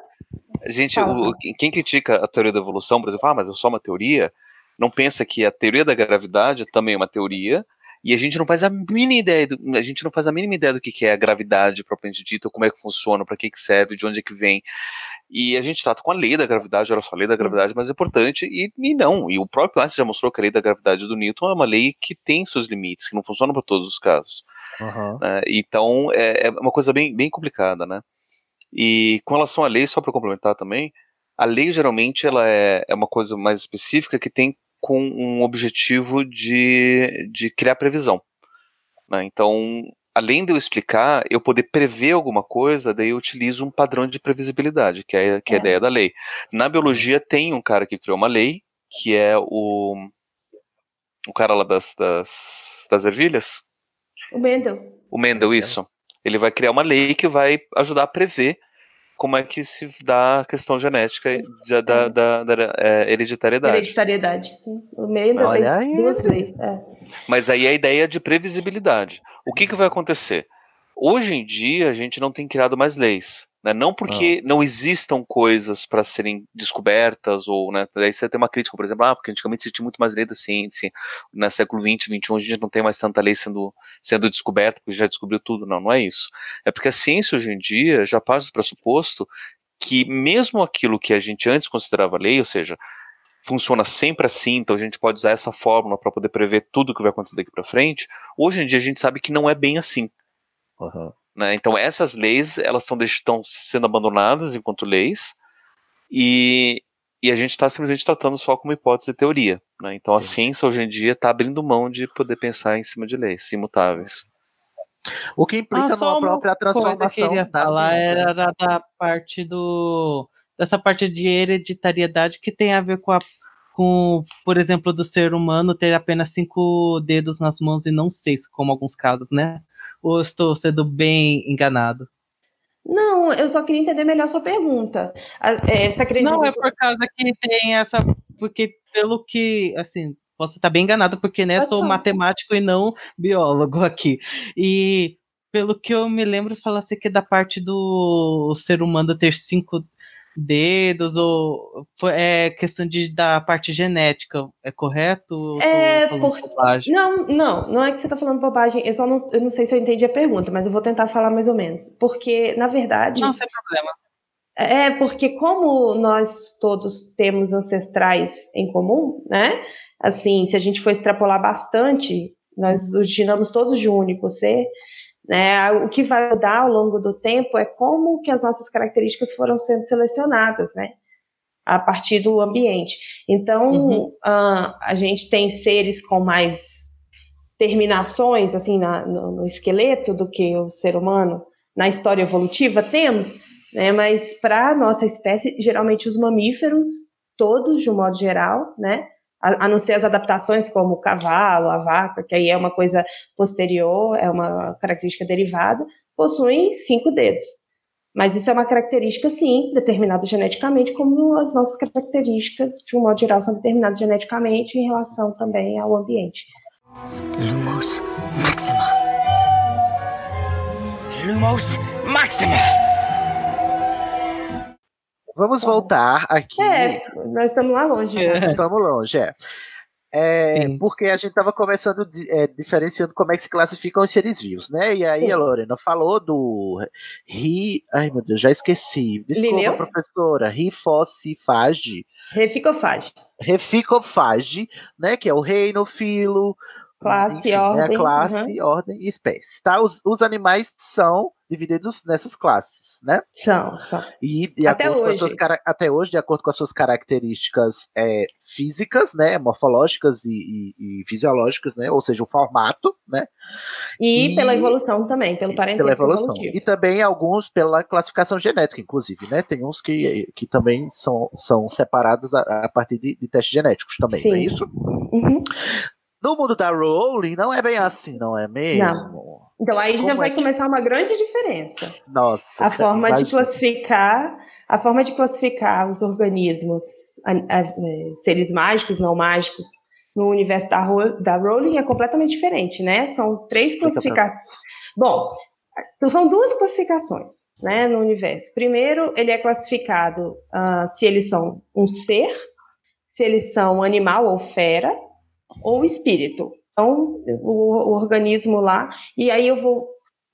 C: A gente, o- quem critica a teoria da evolução, por exemplo, fala, ah, mas é só uma teoria, não pensa que a teoria da gravidade também é uma teoria, e a gente não faz a mínima ideia, do, a gente não faz a mínima ideia do que que é a gravidade propriamente dita, como é que funciona, para que que serve, de onde é que vem. E a gente trata com a lei da gravidade, olha só, a lei da gravidade é mais importante, e, e não. E o próprio Einstein já mostrou que a lei da gravidade do Newton é uma lei que tem seus limites, que não funciona para todos os casos.
A: Aham.
C: né? Então é, é uma coisa bem, bem complicada, né? E com relação à lei, só para complementar também, a lei geralmente ela é, é uma coisa mais específica que tem com um objetivo de, de criar previsão. né? Então, além de eu explicar, eu poder prever alguma coisa, daí eu utilizo um padrão de previsibilidade, que é, que é a
D: É.
C: ideia da lei. Na biologia tem um cara que criou uma lei, que é o, o cara lá das, das, das ervilhas,
D: O Mendel.
C: o Mendel, isso. Ele vai criar uma lei que vai ajudar a prever como é que se dá a questão genética da, da, da- da, é, hereditariedade.
D: Hereditariedade, sim. O Mendel
A: Olha
D: tem
A: aí.
D: duas leis. É.
C: Mas aí a ideia de previsibilidade. O que, que vai acontecer? Hoje em dia a gente não tem criado mais leis. Né? Não porque não existam coisas para serem descobertas, ou né, daí você tem uma crítica, por exemplo, ah, porque antigamente existia muito mais lei da ciência, no século XX, XXI, a gente não tem mais tanta lei sendo, sendo descoberta, porque já descobriu tudo. Não, não é isso. É porque a ciência hoje em dia já parte do pressuposto que mesmo aquilo que a gente antes considerava lei, ou seja, funciona sempre assim, então a gente pode usar essa fórmula para poder prever tudo o que vai acontecer daqui para frente. Hoje em dia a gente sabe que não é bem assim.
A: Aham.
C: Né? Então essas leis elas estão estão sendo abandonadas enquanto leis e, e a gente está simplesmente tratando só como hipótese e teoria. né? Então a
A: Entendi.
C: ciência hoje em dia está abrindo mão de poder pensar em cima de leis imutáveis.
A: O que implica
E: Ah,
A: numa
E: uma
A: própria
E: que eu
A: transformação
E: queria falar
A: né?
E: era da, da parte do dessa parte de hereditariedade que tem a ver com a com, por exemplo, do ser humano ter apenas cinco dedos nas mãos e não seis, como alguns casos, né? Ou estou sendo bem enganado?
D: Não, eu só queria entender melhor a sua pergunta. A- é, você acredita
E: Não, é por causa que tem essa. Porque, pelo que. Assim, posso estar bem enganado, porque né, sou matemático e não biólogo aqui. E pelo que eu me lembro, falasse que é da parte do ser humano ter cinco dedos, ou foi- é questão de, da parte genética, é correto?
D: É,
E: falando
D: por-
E: bobagem?
D: Não, não, não é que você está falando bobagem. Eu só não, eu não sei se eu entendi a pergunta, mas eu vou tentar falar mais ou menos. Porque, na verdade,
E: Não, sem problema.
D: é porque como nós todos temos ancestrais em comum, né? Assim, se a gente for extrapolar bastante, nós originamos todos de um único ser, né? O que vai mudar ao longo do tempo é como que as nossas características foram sendo selecionadas, né? A partir do ambiente. Então,
E: Uhum.
D: ah, a gente tem seres com mais terminações, assim, na- no, no esqueleto do que o ser humano na história evolutiva, temos, né? Mas para a nossa espécie, geralmente os mamíferos, todos de um modo geral, né? A, não ser as adaptações como o cavalo, a vaca, que aí é uma coisa posterior, é uma característica derivada, possuem cinco dedos. Mas isso é uma característica, sim, determinada geneticamente, como as nossas características, de um modo geral, são determinadas geneticamente em relação também ao ambiente.
H: Lumos Maxima. Lumos Maxima.
A: Vamos voltar aqui.
D: É, nós estamos lá longe. né?
A: Estamos longe, é. É, porque a gente estava começando é, diferenciando como é que se classificam os seres vivos, né? E aí
D: Sim.
A: a Lorena falou do ri, ai meu Deus, já esqueci. Desculpa,
D: Lineu?
A: professora. Rifocifage,
D: Reficofage.
A: reficofage, né? Que é o reino, filo,
D: Classe,
A: enfim, né,
D: ordem,
A: classe, ordem e espécie. Tá? Os, os animais são divididos nessas classes, né?
D: São, são.
A: E de
D: Até
A: acordo com as
D: hoje.
A: suas até hoje, de acordo com as suas características é, físicas, né, morfológicas e, e- e fisiológicas, né, ou seja, o formato, né,
D: E,
A: E-
D: pela evolução também, pelo parentesco
A: pela evolução.
D: evolutivo.
A: E também alguns pela classificação genética, inclusive, né, tem uns que, que também são, são separados a, a partir de, de testes genéticos também, não é
D: Sim.
A: isso?
D: Uhum.
A: No mundo da Rowling não é bem assim, não é mesmo?
D: Então aí já vai
A: é que-
D: começar uma grande diferença.
A: Nossa,
D: A forma de
A: imagina.
D: classificar, a forma de classificar os organismos, a- a- eh, seres mágicos, não mágicos, no universo da, da Rowling é completamente diferente, né? São três classificações. Bom, então são duas classificações, né, no universo. Primeiro, ele é classificado ah, se eles são um ser, se eles são animal ou fera, ou espírito. Então, o, o organismo lá, e aí eu vou,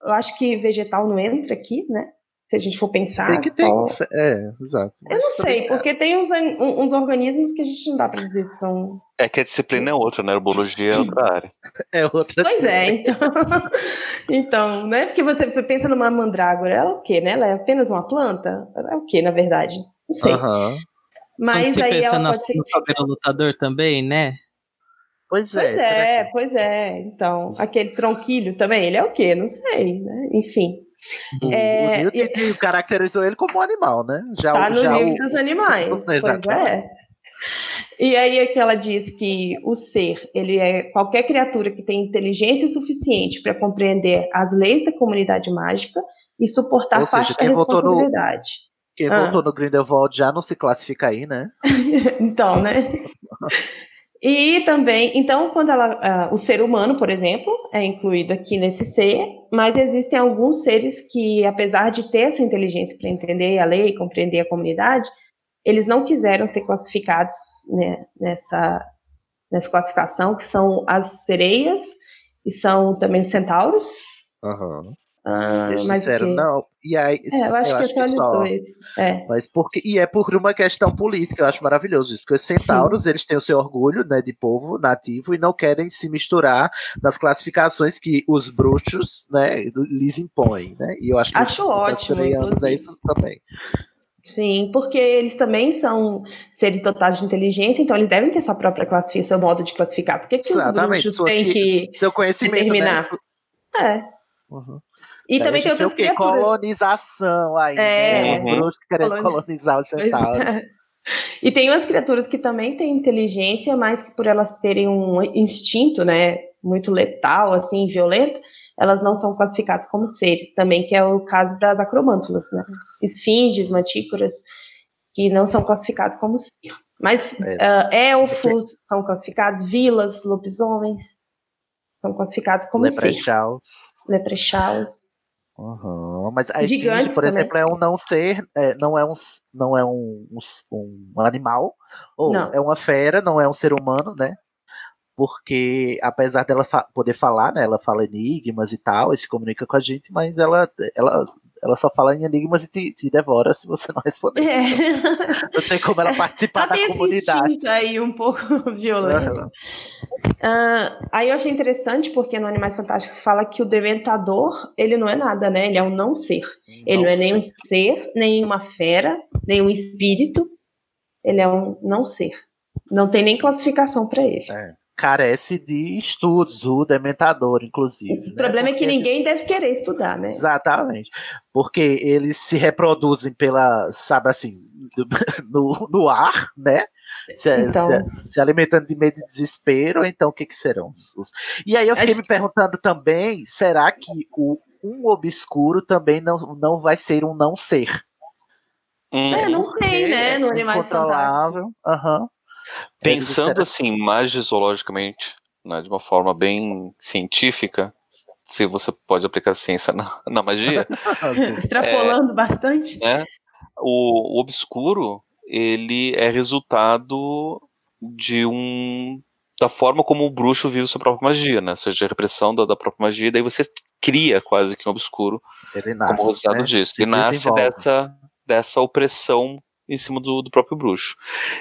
D: eu acho que vegetal não entra aqui, né? Se a gente for pensar.
A: Tem que
D: só-
A: tem, é, exato.
D: Eu não
A: Mas também-
D: sei, porque tem uns, uns organismos que a gente não dá para dizer se são.
C: É que a disciplina é outra, né? Herbologia é outra área.
A: É outra
D: Pois é, então. então, né? Porque você pensa numa mandrágora, ela é o quê, né? Ela é apenas uma planta? Ela é o quê, na verdade? Não sei.
A: Aham.
D: Mas
E: se
D: aí
E: pensa
D: ela
E: na-
D: pode ser.
E: no lutador também, né?
A: Pois é.
D: Pois
A: será
D: é, pois é. Então, aquele tronquilho também, ele é o quê? Não sei, né? Enfim.
A: O,
D: É,
A: o Newton caracterizou ele como um animal, né? Já,
D: Tá no
A: já
D: livro
A: o-
D: dos animais. Pois
A: Exatamente.
D: é. E aí é que ela diz que o ser, ele é qualquer criatura que tem inteligência suficiente para compreender as leis da comunidade mágica e suportar
A: Ou seja,
D: parte da
A: no-. Quem
D: Ah.
A: voltou no Grindelwald já não se classifica aí, né?
D: então, né? E também, então, quando ela, ah, o ser humano, por exemplo, é incluído aqui nesse ser, mas existem alguns seres que, apesar de ter essa inteligência para entender a lei, compreender a comunidade, eles não quiseram ser classificados né, nessa, nessa classificação, que são as sereias e são também os centauros.
A: Aham.
D: Ah,
A: Eles disseram,
D: quê?
A: não. E aí,
D: É, eu acho que são eles
A: só.
D: dois. É.
A: Mas porque, e é por uma questão política, eu acho maravilhoso isso, porque os centauros, eles têm o seu orgulho, né, de povo nativo e não querem se misturar nas classificações que os bruxos, né, lhes impõem, né? E eu acho que
D: Acho
A: os
D: ótimo,
A: é isso também.
D: Sim, porque eles também são seres dotados de inteligência, então eles devem ter sua própria classificação, seu modo de classificar. Por que, que os
A: Exatamente,
D: bruxos têm que
A: seu conhecimento, né,
D: determinar?
A: isso-
D: É.
A: Uhum.
D: E
A: Daí
D: também tem outras
A: o quê?
D: criaturas.
A: Colonização aí,
D: É,
A: né? Bruxos querendo
D: coloni-
A: colonizar os
D: Pois
A: centauros.
D: é. E tem umas criaturas que também têm inteligência, mas que por elas terem um instinto, né, muito letal, assim, violento, elas não são classificadas como seres, também que é o caso das acromântulas, né? Esfinges, mantícoras, que não são classificados como ser. Mas
A: É.
D: ah, elfos são classificados, vilas, lobisomens, são classificados como ser.
A: Leprechauns.
D: Leprechauns.
A: Uhum, Mas a
D: Gigantes
A: esfinge, por
D: também.
A: exemplo, é um não ser, é, não é um, não é um, um um animal, ou
D: Não.
A: é uma fera, não é um ser humano, né? Porque apesar dela fa- poder falar, né? Ela fala enigmas e tal, e se comunica com a gente, mas ela, ela, ela só fala em enigmas e te, te devora se você não responder.
D: É.
A: Não tem como ela participar
D: Ela
A: da comunidade.
D: aí um pouco violento.
A: Aham.
D: Ah, aí eu achei interessante porque no Animais Fantásticos fala que o Dementador, ele não é nada, né? Ele é um não ser. Ele não é nem um ser, nem uma fera, nem um espírito. Ele é um não ser. Não tem nem classificação para ele.
A: É. Carece de estudos, o dementador, inclusive.
D: O problema é que
A: Porque a gente-
D: ninguém deve querer estudar, né?
A: Exatamente. Porque eles se reproduzem pela, sabe assim, do- no, no ar, né? Se,
D: Então.
A: se- se alimentando de medo e desespero, então o que, que serão os, os- E aí eu fiquei me perguntando também, será que o um obscuro também não, não vai ser um não ser?
D: É, não tem, né? No
A: é
D: Animais Fantásticos.
A: incontrolável. Aham.
C: Pensando assim, mais zoologicamente, né, de uma forma bem científica, se você pode aplicar ciência na, na magia,
D: Extrapolando bastante.
C: né, o, o obscuro ele é resultado de um da forma como o bruxo vive sua própria magia, né? Ou seja, a repressão da, da própria magia, e daí você cria quase que um obscuro,
A: Ele nasce,
C: como resultado
A: né?
C: disso.
A: Se
C: E nasce
A: desenvolve.
C: dessa, dessa opressão em cima do, do próprio bruxo.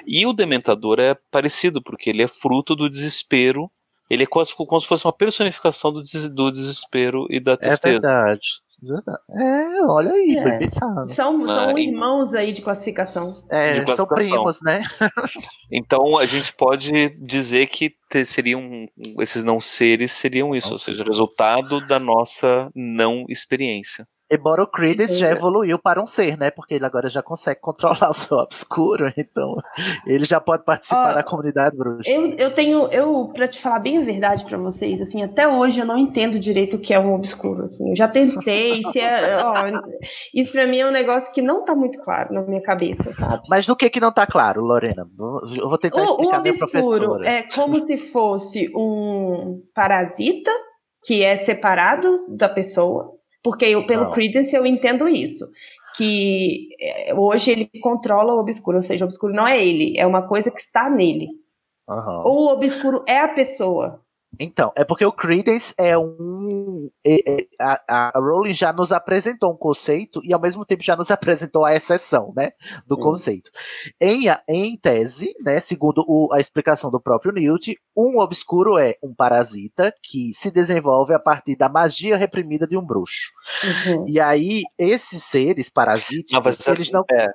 C: E o Dementador é parecido, porque ele é fruto do desespero, ele é quase como se fosse uma personificação do, des- do desespero e da
A: É
C: tristeza.
A: verdade. verdade. É, olha aí,
D: É.
A: bem pensado.
D: São, são
C: Ah, e-
D: irmãos aí de classificação.
A: É,
C: de
A: são
C: classificação.
A: primos, né?
C: Então a gente pode dizer que te- seriam esses não seres seriam isso, ou seja, resultado da nossa não experiência.
A: Embora o Credence já evoluiu para um ser, né? Porque ele agora já consegue controlar o seu obscuro, então ele já pode participar
D: Ó,
A: da comunidade bruxa.
D: Eu, eu tenho, eu, pra te falar bem a verdade pra vocês, assim, até hoje eu não entendo direito o que é um obscuro, assim, eu já tentei, se é, ó, isso pra mim é um negócio que não tá muito claro na minha cabeça, sabe?
A: Mas do que que não tá claro, Lorena? Eu vou tentar
D: O, o
A: explicar a minha
D: obscuro
A: professora.
D: é como se fosse um parasita que é separado da pessoa, porque eu, pelo
A: Não.
D: Credence eu entendo isso, que é, hoje ele controla o obscuro, ou seja, o obscuro não é ele, é uma coisa que está nele.
A: Aham.
D: Ou o obscuro é a pessoa.
A: Então, é porque o Credence é um. é- é- a, a Rowling já nos apresentou um conceito e ao mesmo tempo já nos apresentou a exceção, né? Do
D: Sim.
A: conceito. Em, em tese, né, segundo o- a explicação do próprio Newt, um obscuro é um parasita que se desenvolve a partir da magia reprimida de um bruxo.
D: Uhum.
A: E aí, esses seres parasíticos,
C: Não,
A: eles não.
C: é,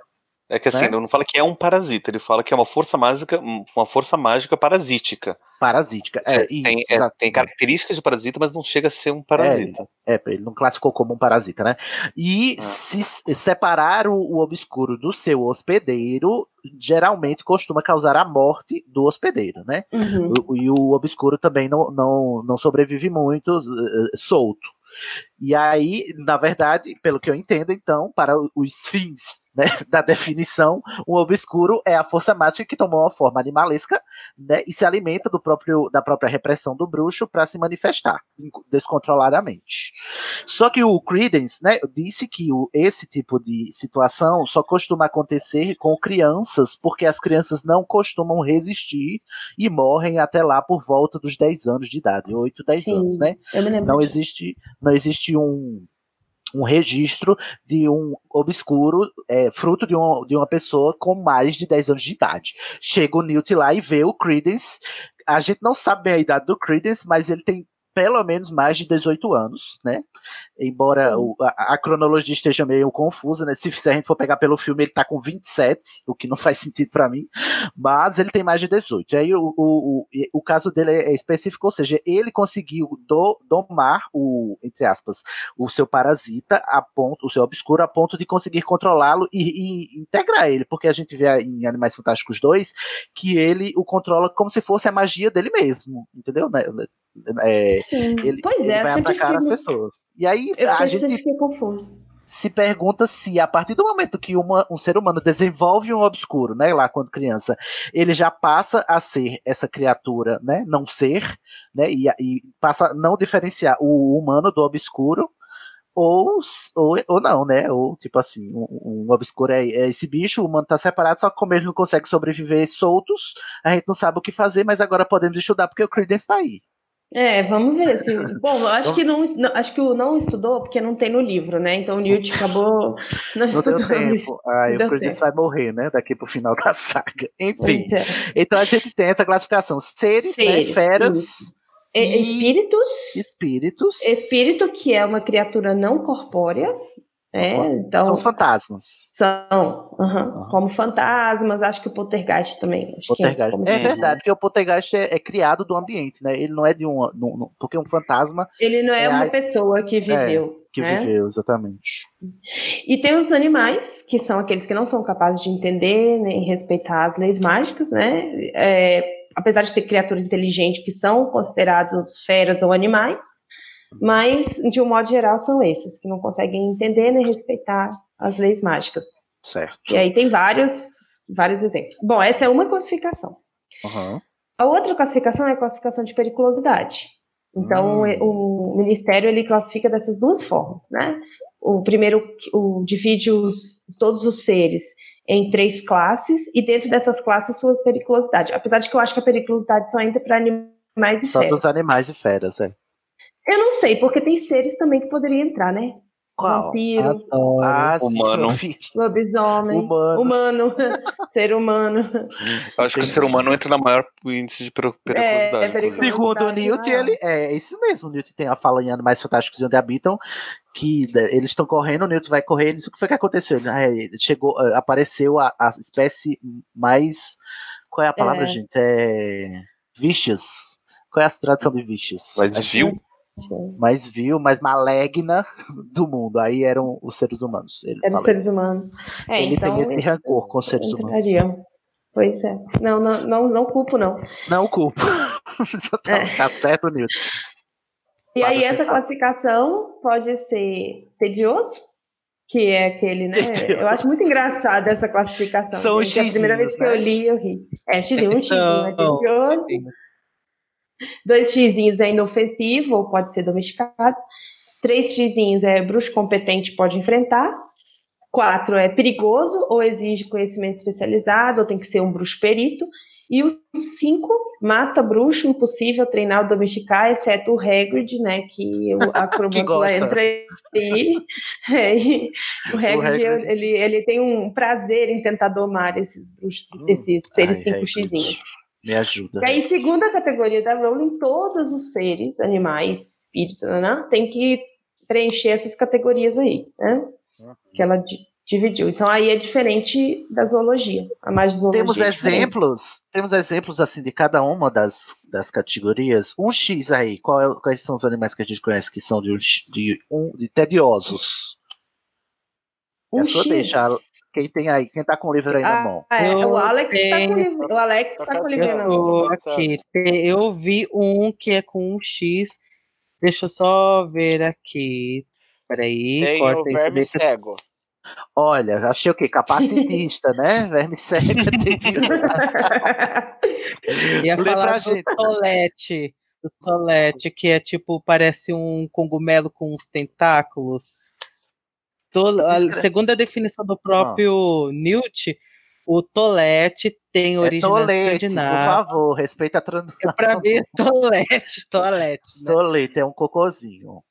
C: é que assim,
A: né?
C: ele não fala que é um parasita, ele fala que é uma força mágica, uma força mágica parasítica.
A: Parasítica. É,
C: tem,
A: isso,
C: é,
A: exato.
C: tem características de parasita, mas não chega a ser um parasita.
A: É, ele não classificou como um parasita, né? E
C: Ah.
A: se separar o, o obscuro do seu hospedeiro geralmente costuma causar a morte do hospedeiro, né?
D: Uhum.
A: O- e o obscuro também não, não, não sobrevive muito eh, solto. E aí, na verdade, pelo que eu entendo, então, para os fins né, da definição, um obscuro é a força mágica que tomou uma forma animalesca né, e se alimenta do próprio, da própria repressão do bruxo para se manifestar descontroladamente. Só que o Credence né, disse que o, esse tipo de situação só costuma acontecer com crianças, porque as crianças não costumam resistir e morrem até lá por volta dos 10 anos de idade, 8, 10
D: Sim,
A: anos, né? Não existe, não existe um, um registro de um obscuro é, fruto de, um, de uma pessoa com mais de 10 anos de idade. Chega o Newt lá e vê o Credence. A gente não sabe bem a idade do Credence, mas ele tem pelo menos mais de 18 anos, né? Embora o- a, a cronologia esteja meio confusa, né? Se, se a gente for pegar pelo filme, ele tá com 27, o que não faz sentido pra mim, mas ele tem mais de 18. E aí o, o, o, o caso dele é específico, ou seja, ele conseguiu do- domar o, entre aspas, o seu parasita a ponto, o seu obscuro a ponto de conseguir controlá-lo e, e integrar ele, porque a gente vê em Animais Fantásticos 2 que ele o controla como se fosse a magia dele mesmo, entendeu? É,
D: Sim.
A: ele,
D: pois
A: ele
D: é,
A: vai
D: sempre
A: atacar as pessoas. E aí
D: Eu
A: a gente se pergunta se a partir do momento que uma- um ser humano desenvolve um obscuro, né, lá quando criança, ele já passa a ser essa criatura, né, não ser, né, e, e passa a não diferenciar o humano do obscuro, ou, ou, ou não, né, ou tipo assim, um, um obscuro é, é esse bicho, o humano tá separado, só que como ele não consegue sobreviver soltos, a gente não sabe o que fazer, mas agora podemos estudar porque o Credence tá aí.
D: É, vamos ver. Se... Bom, eu acho que não, não- acho que o não estudou porque não tem no livro, né? Então o Newt acabou não
A: Não deu
D: estudando isso.
A: tempo.
D: Não
A: o
D: deu
A: Credence vai morrer, né? Daqui pro final da saga. Enfim.
D: É.
A: Então a gente tem essa classificação: seres, né,
D: Seres,
A: feras,
D: isso. E- espíritos,
A: espíritos.
D: espírito que é uma criatura não corpórea, né? Então
A: São os fantasmas.
D: são, aham, como fantasmas, acho que o poltergeist também.
A: Poltergeist.
D: é,
A: É
D: se-
A: verdade, porque o poltergeist é, é criado do ambiente, né? Ele não é de um. num- num- porque um fantasma
D: Ele não é,
A: É
D: uma
A: a-
D: pessoa que viveu.
A: que
D: né?
A: viveu, exatamente.
D: E tem os animais, que são aqueles que não são capazes de entender nem respeitar as leis mágicas, né? É, apesar de ter criatura inteligente que são considerados feras ou animais, mas, de um modo geral, são esses, que não conseguem entender nem respeitar as leis mágicas.
A: Certo.
D: E aí tem vários, vários exemplos. Bom, essa é uma classificação.
A: Aham.
D: A outra classificação é a classificação de periculosidade. Então,
A: Hum.
D: e- o Ministério ele classifica dessas duas formas, né? O primeiro o, divide os, todos os seres em três classes e dentro dessas classes sua periculosidade. Apesar de que eu acho que a periculosidade só entra para animais e
A: Só
D: feras.
A: dos animais e feras, é.
D: Eu não sei, porque tem seres também que poderiam entrar, né?
A: Qual?
D: Vampiro,
A: Ah, sim,
C: Humano.
A: meu filho.
D: lobisomem,
A: Humanos.
D: humano, ser humano.
C: Eu acho que o ser humano entra na maior índice de per- periculosidade.
D: é
C: inclusive.
A: Segundo o Newt, ele é isso mesmo. O Newt tem a fala em Animais Fantásticos e Onde Habitam, que né, eles estão correndo, o Newt vai correr, eles, o que foi que aconteceu? Ele, ah, ele chegou, ah, apareceu a, a espécie mais. Qual é a palavra,
D: É.
A: gente? É. Vicious. Qual é a tradução de vicious?
C: Mas
A: Acho Mais vil, mais maligna do mundo. Aí eram os seres humanos. Ele,
D: É dos
A: fala
D: seres humanos. É,
A: ele
D: então,
A: tem esse rancor com os seres humanos.
D: Pois é. Não, não, não, não culpo, não.
A: Não culpa. Já tá,
D: É.
A: tá certo, Newt.
D: E
A: Para
D: aí, essa
A: saber.
D: classificação pode ser tedioso, que é aquele, né?
A: Tedioso.
D: Eu acho muito engraçada essa classificação.
A: São os
D: gente. A primeira vez que eu
A: né?
D: li, eu ri. É, xizinho, um xizinho é
E: Então,
D: tedioso. Dois xizinhos é inofensivo, ou pode ser domesticado. Três xizinhos é bruxo competente, pode enfrentar. Quatro é perigoso, ou exige conhecimento especializado, ou tem que ser um bruxo perito. E o cinco, mata bruxo, impossível treinar ou domesticar, exceto o Hagrid, né, que o, a crômula
A: gosta.
D: entra aí. É, e o Hagrid,
A: Hagrid.
D: Ele, ele tem um prazer em tentar domar esses bruxos, esses seres
A: Ai,
D: cinco xizinhos.
A: Me ajuda.
D: E aí, segunda categoria da Rowling, todos os seres, animais, espíritos, né, tem que preencher essas categorias aí, né? Que ela di- dividiu. Então aí é diferente da zoologia. A mais zoologia.
A: Temos
D: é
A: exemplos, temos exemplos assim de cada uma das, das categorias. Um X aí, qual é- quais são os animais que a gente conhece que são de, um, de, um, de tediosos?
D: Um
A: é
D: X.
A: deixar quem tem aí, quem tá com o livro aí na mão.
D: Ah, é,
E: Eu
D: o Alex tá com o
E: tenho-
D: livro. O Alex tá com o livro na
E: Eu
D: mão.
E: aqui. Eu vi um que é com um X. Deixa eu só ver aqui. Peraí.
B: Tem
E: corta
B: o verme
E: deixa-
B: cego.
A: Olha, achei o quê? Capacitista, né? Verme tedioso.
E: Ia
A: Lê
E: falar do tolete. Do tolete, que é tipo, parece um cogumelo com uns tentáculos.
A: Descreve.
E: segundo a definição do próprio Newt, o tolete tem
A: É
E: origem na
A: tolete, por
E: Escandinávia.
A: favor, respeita a tradução.
E: Pra mim, é tolete, tolete. né?
A: Tolete é um cocôzinho.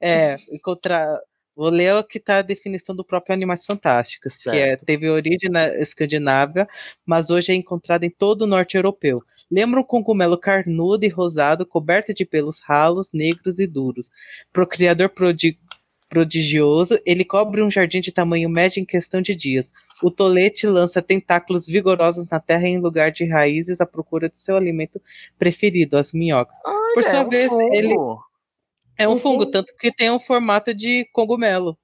E: É, encontrar. Vou ler o que está a definição do próprio Animais Fantásticos, que é, teve origem na Escandinávia, mas hoje é encontrado em todo o norte europeu. Lembra um cogumelo carnudo e rosado, coberto de pelos ralos, negros e duros. Procriador prodi- prodigioso, ele cobre um jardim de tamanho médio em questão de dias. O tolete lança tentáculos vigorosos na terra em lugar de raízes à procura de seu alimento preferido, as minhocas. Por
A: Olha,
E: sua
A: é um
E: vez,
A: fungo.
E: ele é um fungo, tanto que tem um formato de cogumelo.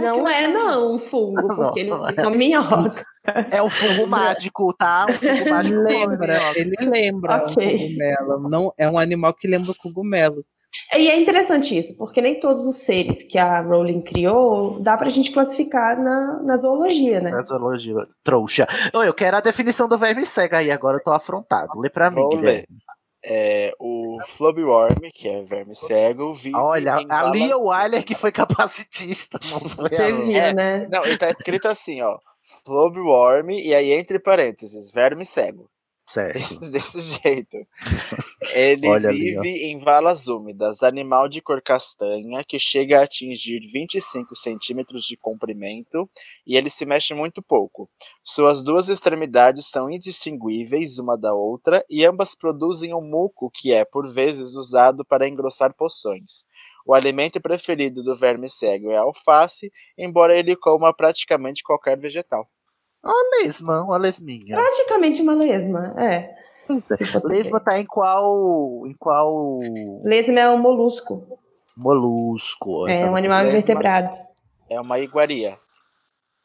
D: não é, não, um fungo, porque ele fica minhoca.
A: É um fungo mágico, tá? Um fungo mágico.
E: Lembra, ele lembra
D: Ok.
E: um cogumelo. Não, é um animal que lembra o cogumelo.
D: E é interessante isso, porque nem todos os seres que a Rowling criou dá pra gente classificar na, na zoologia, né?
A: Na zoologia, trouxa. Ô, Eu quero a definição do verme cega aí, agora eu tô afrontado. Lê pra mim,
B: Vou ler. É, o Flubworm, que é verme cego, vive
A: Olha, é o Wyler que foi capacitista, não foi a Rowling.
B: É,
D: né?
B: Não, ele tá escrito assim, ó. Flubworm, e aí entre parênteses, verme cego. Desse, desse jeito. Ele
A: Olha ali,
B: vive em valas úmidas, animal de cor castanha, que chega a atingir 25 centímetros de comprimento e ele se mexe muito pouco. Suas duas extremidades são indistinguíveis uma da outra e ambas produzem um muco que é, por vezes, usado para engrossar poções. O alimento preferido do verme cego é a alface, embora ele coma praticamente qualquer vegetal.
A: Uma lesma, uma lesminha.
D: Praticamente uma lesma, é.
A: Lesma tá em qual. Em qual
D: Lesma é um molusco.
A: molusco?
D: É um animal
B: Lesma
D: invertebrado.
B: É uma iguaria.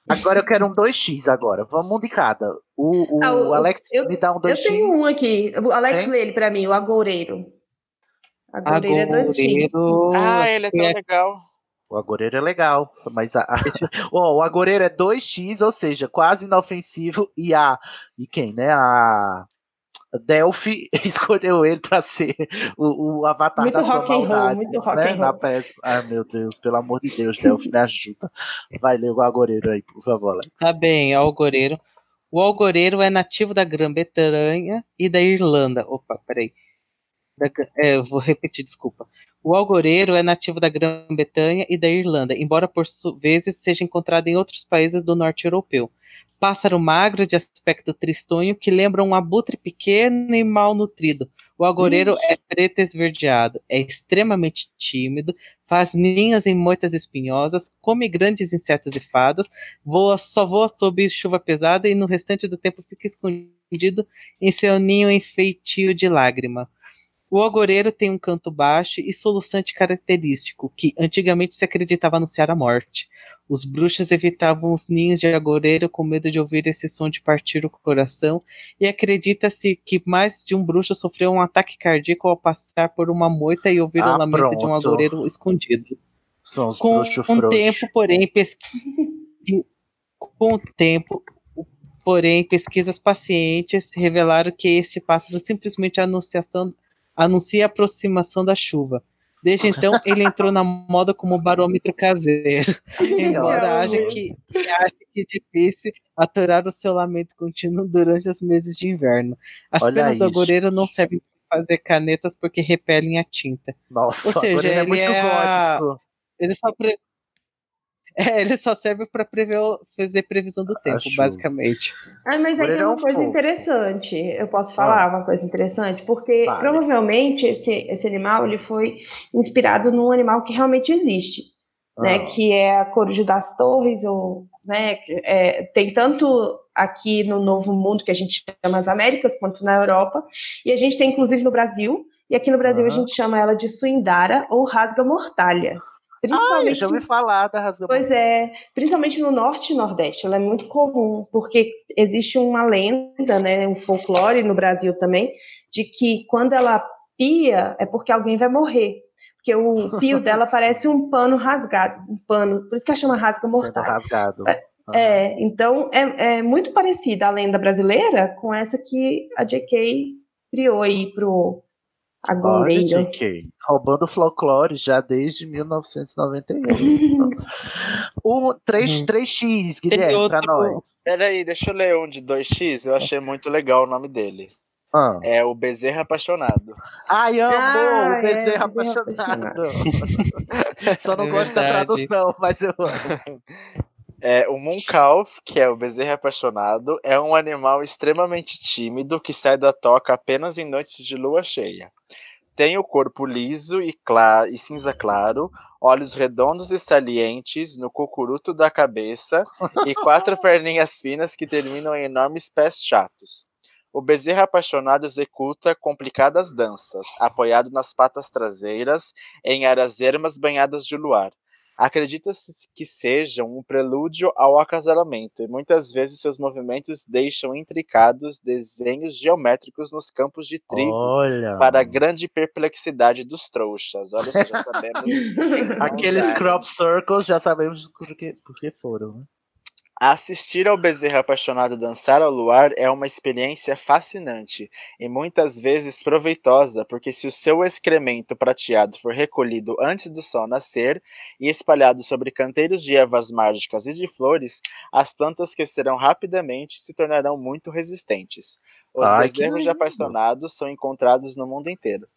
A: Agora eu quero um 2x agora. Vamos um de cada. O, o
D: Ah,
A: Alex
D: eu-
A: me dá um 2x.
D: Eu tenho um aqui. O Alex
A: Tem?
D: lê ele pra mim, o agoureiro. Agoureiro é dois X.
B: Ah, ele é tão
A: é-
B: legal.
A: O agoreiro é legal, mas a, a- Ó, o agoreiro é 2x, ou seja, quase inofensivo. E a. E quem, né? A. Delphi escolheu ele pra ser o, o avatar
D: Muito
A: da sua
D: and roll,
A: maldade,
D: muito rock
A: né,
D: and
A: na peça. Ai, meu Deus, pelo amor de Deus, Delphi, me ajuda. Vai ler o Agoreiro aí, por favor, Alex.
E: Tá bem, algoreiro. O algoreiro é nativo da Grã-Bretanha e da Irlanda. Opa, peraí. Da é, eu vou repetir, desculpa. O algoreiro é nativo da Grã-Bretanha e da Irlanda, embora por vezes seja encontrado em outros países do norte europeu. Pássaro magro de aspecto tristonho que lembra um abutre pequeno e mal nutrido. O algoreiro é preto esverdeado, é extremamente tímido, faz ninhos em moitas espinhosas, come grandes insetos e fadas, voa, só voa sob chuva pesada e no restante do tempo fica escondido em seu ninho em feitio de lágrima. O algoreiro tem um canto baixo e soluçante característico, que antigamente se acreditava anunciar a morte. Os bruxos evitavam os ninhos de algoreiro com medo de ouvir esse som de partir o coração, e acredita-se que mais de um bruxo sofreu um ataque cardíaco ao passar por uma moita e ouvir
A: Ah,
E: o lamento de um
A: pronto.
E: algoreiro escondido.
A: São os
E: Com
A: bruxos frouxos.
E: tempo, porém, pesqui- com o tempo, porém, pesquisas pacientes revelaram que esse pássaro simplesmente anunciação, anuncia a aproximação da chuva. Desde então, ele entrou na moda como barômetro caseiro. Embora haja que acha que é difícil aturar o seu lamento contínuo durante os meses de inverno. As
A: Olha
E: penas do
A: isso.
E: agoreiro não servem para fazer canetas porque repelem a tinta.
A: Nossa,
E: Ou seja,
A: agora ele é muito
E: a-
A: gótico.
E: ele só, pre- É, ele só serve para fazer previsão do tempo,
A: chuva.
E: basicamente.
D: Ah, mas aí tem
A: é
D: uma
A: um
D: coisa
A: fofo.
D: interessante. Eu posso falar uma coisa interessante? Porque
A: Fale.
D: provavelmente esse, esse animal ele foi inspirado num animal que realmente existe, né?
A: Ah.
D: Que é a coruja das torres, ou, né? que é- tem tanto aqui no Novo Mundo, que a gente chama as Américas, quanto na Europa. E a gente tem, inclusive, no Brasil. E aqui no Brasil a gente chama ela de suindara ou rasga-mortalha.
A: Ah,
D: Principalmente
A: já ouvi falar da rasga
D: Pois é, principalmente no norte e nordeste, ela é muito comum, porque existe uma lenda, né, um folclore no Brasil também, de que quando ela pia é porque alguém vai morrer. Porque o pio dela parece um pano rasgado, um pano, por isso que ela chama rasga
A: sendo
D: mortal.
A: rasgado.
D: É, então é, é muito parecida a lenda brasileira com essa que a J.K. criou aí pro
A: Olha,
D: agoreiro.
A: JK, roubando folclore já desde 1991. um 3,
E: Hum.
A: 3x,
E: Tem
A: Guilherme,
E: outro-
A: pra nós.
B: Peraí, deixa eu ler um de 2x, eu achei muito legal o nome dele.
A: Ah.
B: É o Bezerra Apaixonado.
A: Ai, amo
D: Ah,
A: o
D: é,
A: Bezerra
D: Bezerra
A: apaixonado. Só não
E: É
A: gosto da tradução, mas eu amo.
B: É, o Mooncalf, que é o bezerro apaixonado, é um animal extremamente tímido que sai da toca apenas em noites de lua cheia. Tem o corpo liso e, cla- e cinza claro, olhos redondos e salientes no cocuruto da cabeça e quatro perninhas finas que terminam em enormes pés chatos. O bezerro apaixonado executa complicadas danças, apoiado nas patas traseiras, em áreas ermas banhadas de luar. Acredita-se que sejam um prelúdio ao acasalamento, e muitas vezes seus movimentos deixam intricados desenhos geométricos nos campos de trigo,
A: Olha.
B: para a grande perplexidade dos trouxas. Olha só, já sabemos.
A: Aqueles crop circles já sabemos por que, por que foram.
B: Assistir ao bezerro apaixonado dançar ao luar é uma experiência fascinante e muitas vezes proveitosa, porque se o seu excremento prateado for recolhido antes do sol nascer e espalhado sobre canteiros de ervas mágicas e de flores, as plantas crescerão rapidamente e se tornarão muito resistentes. Os
A: Ai,
B: bezerros apaixonados são encontrados no mundo inteiro.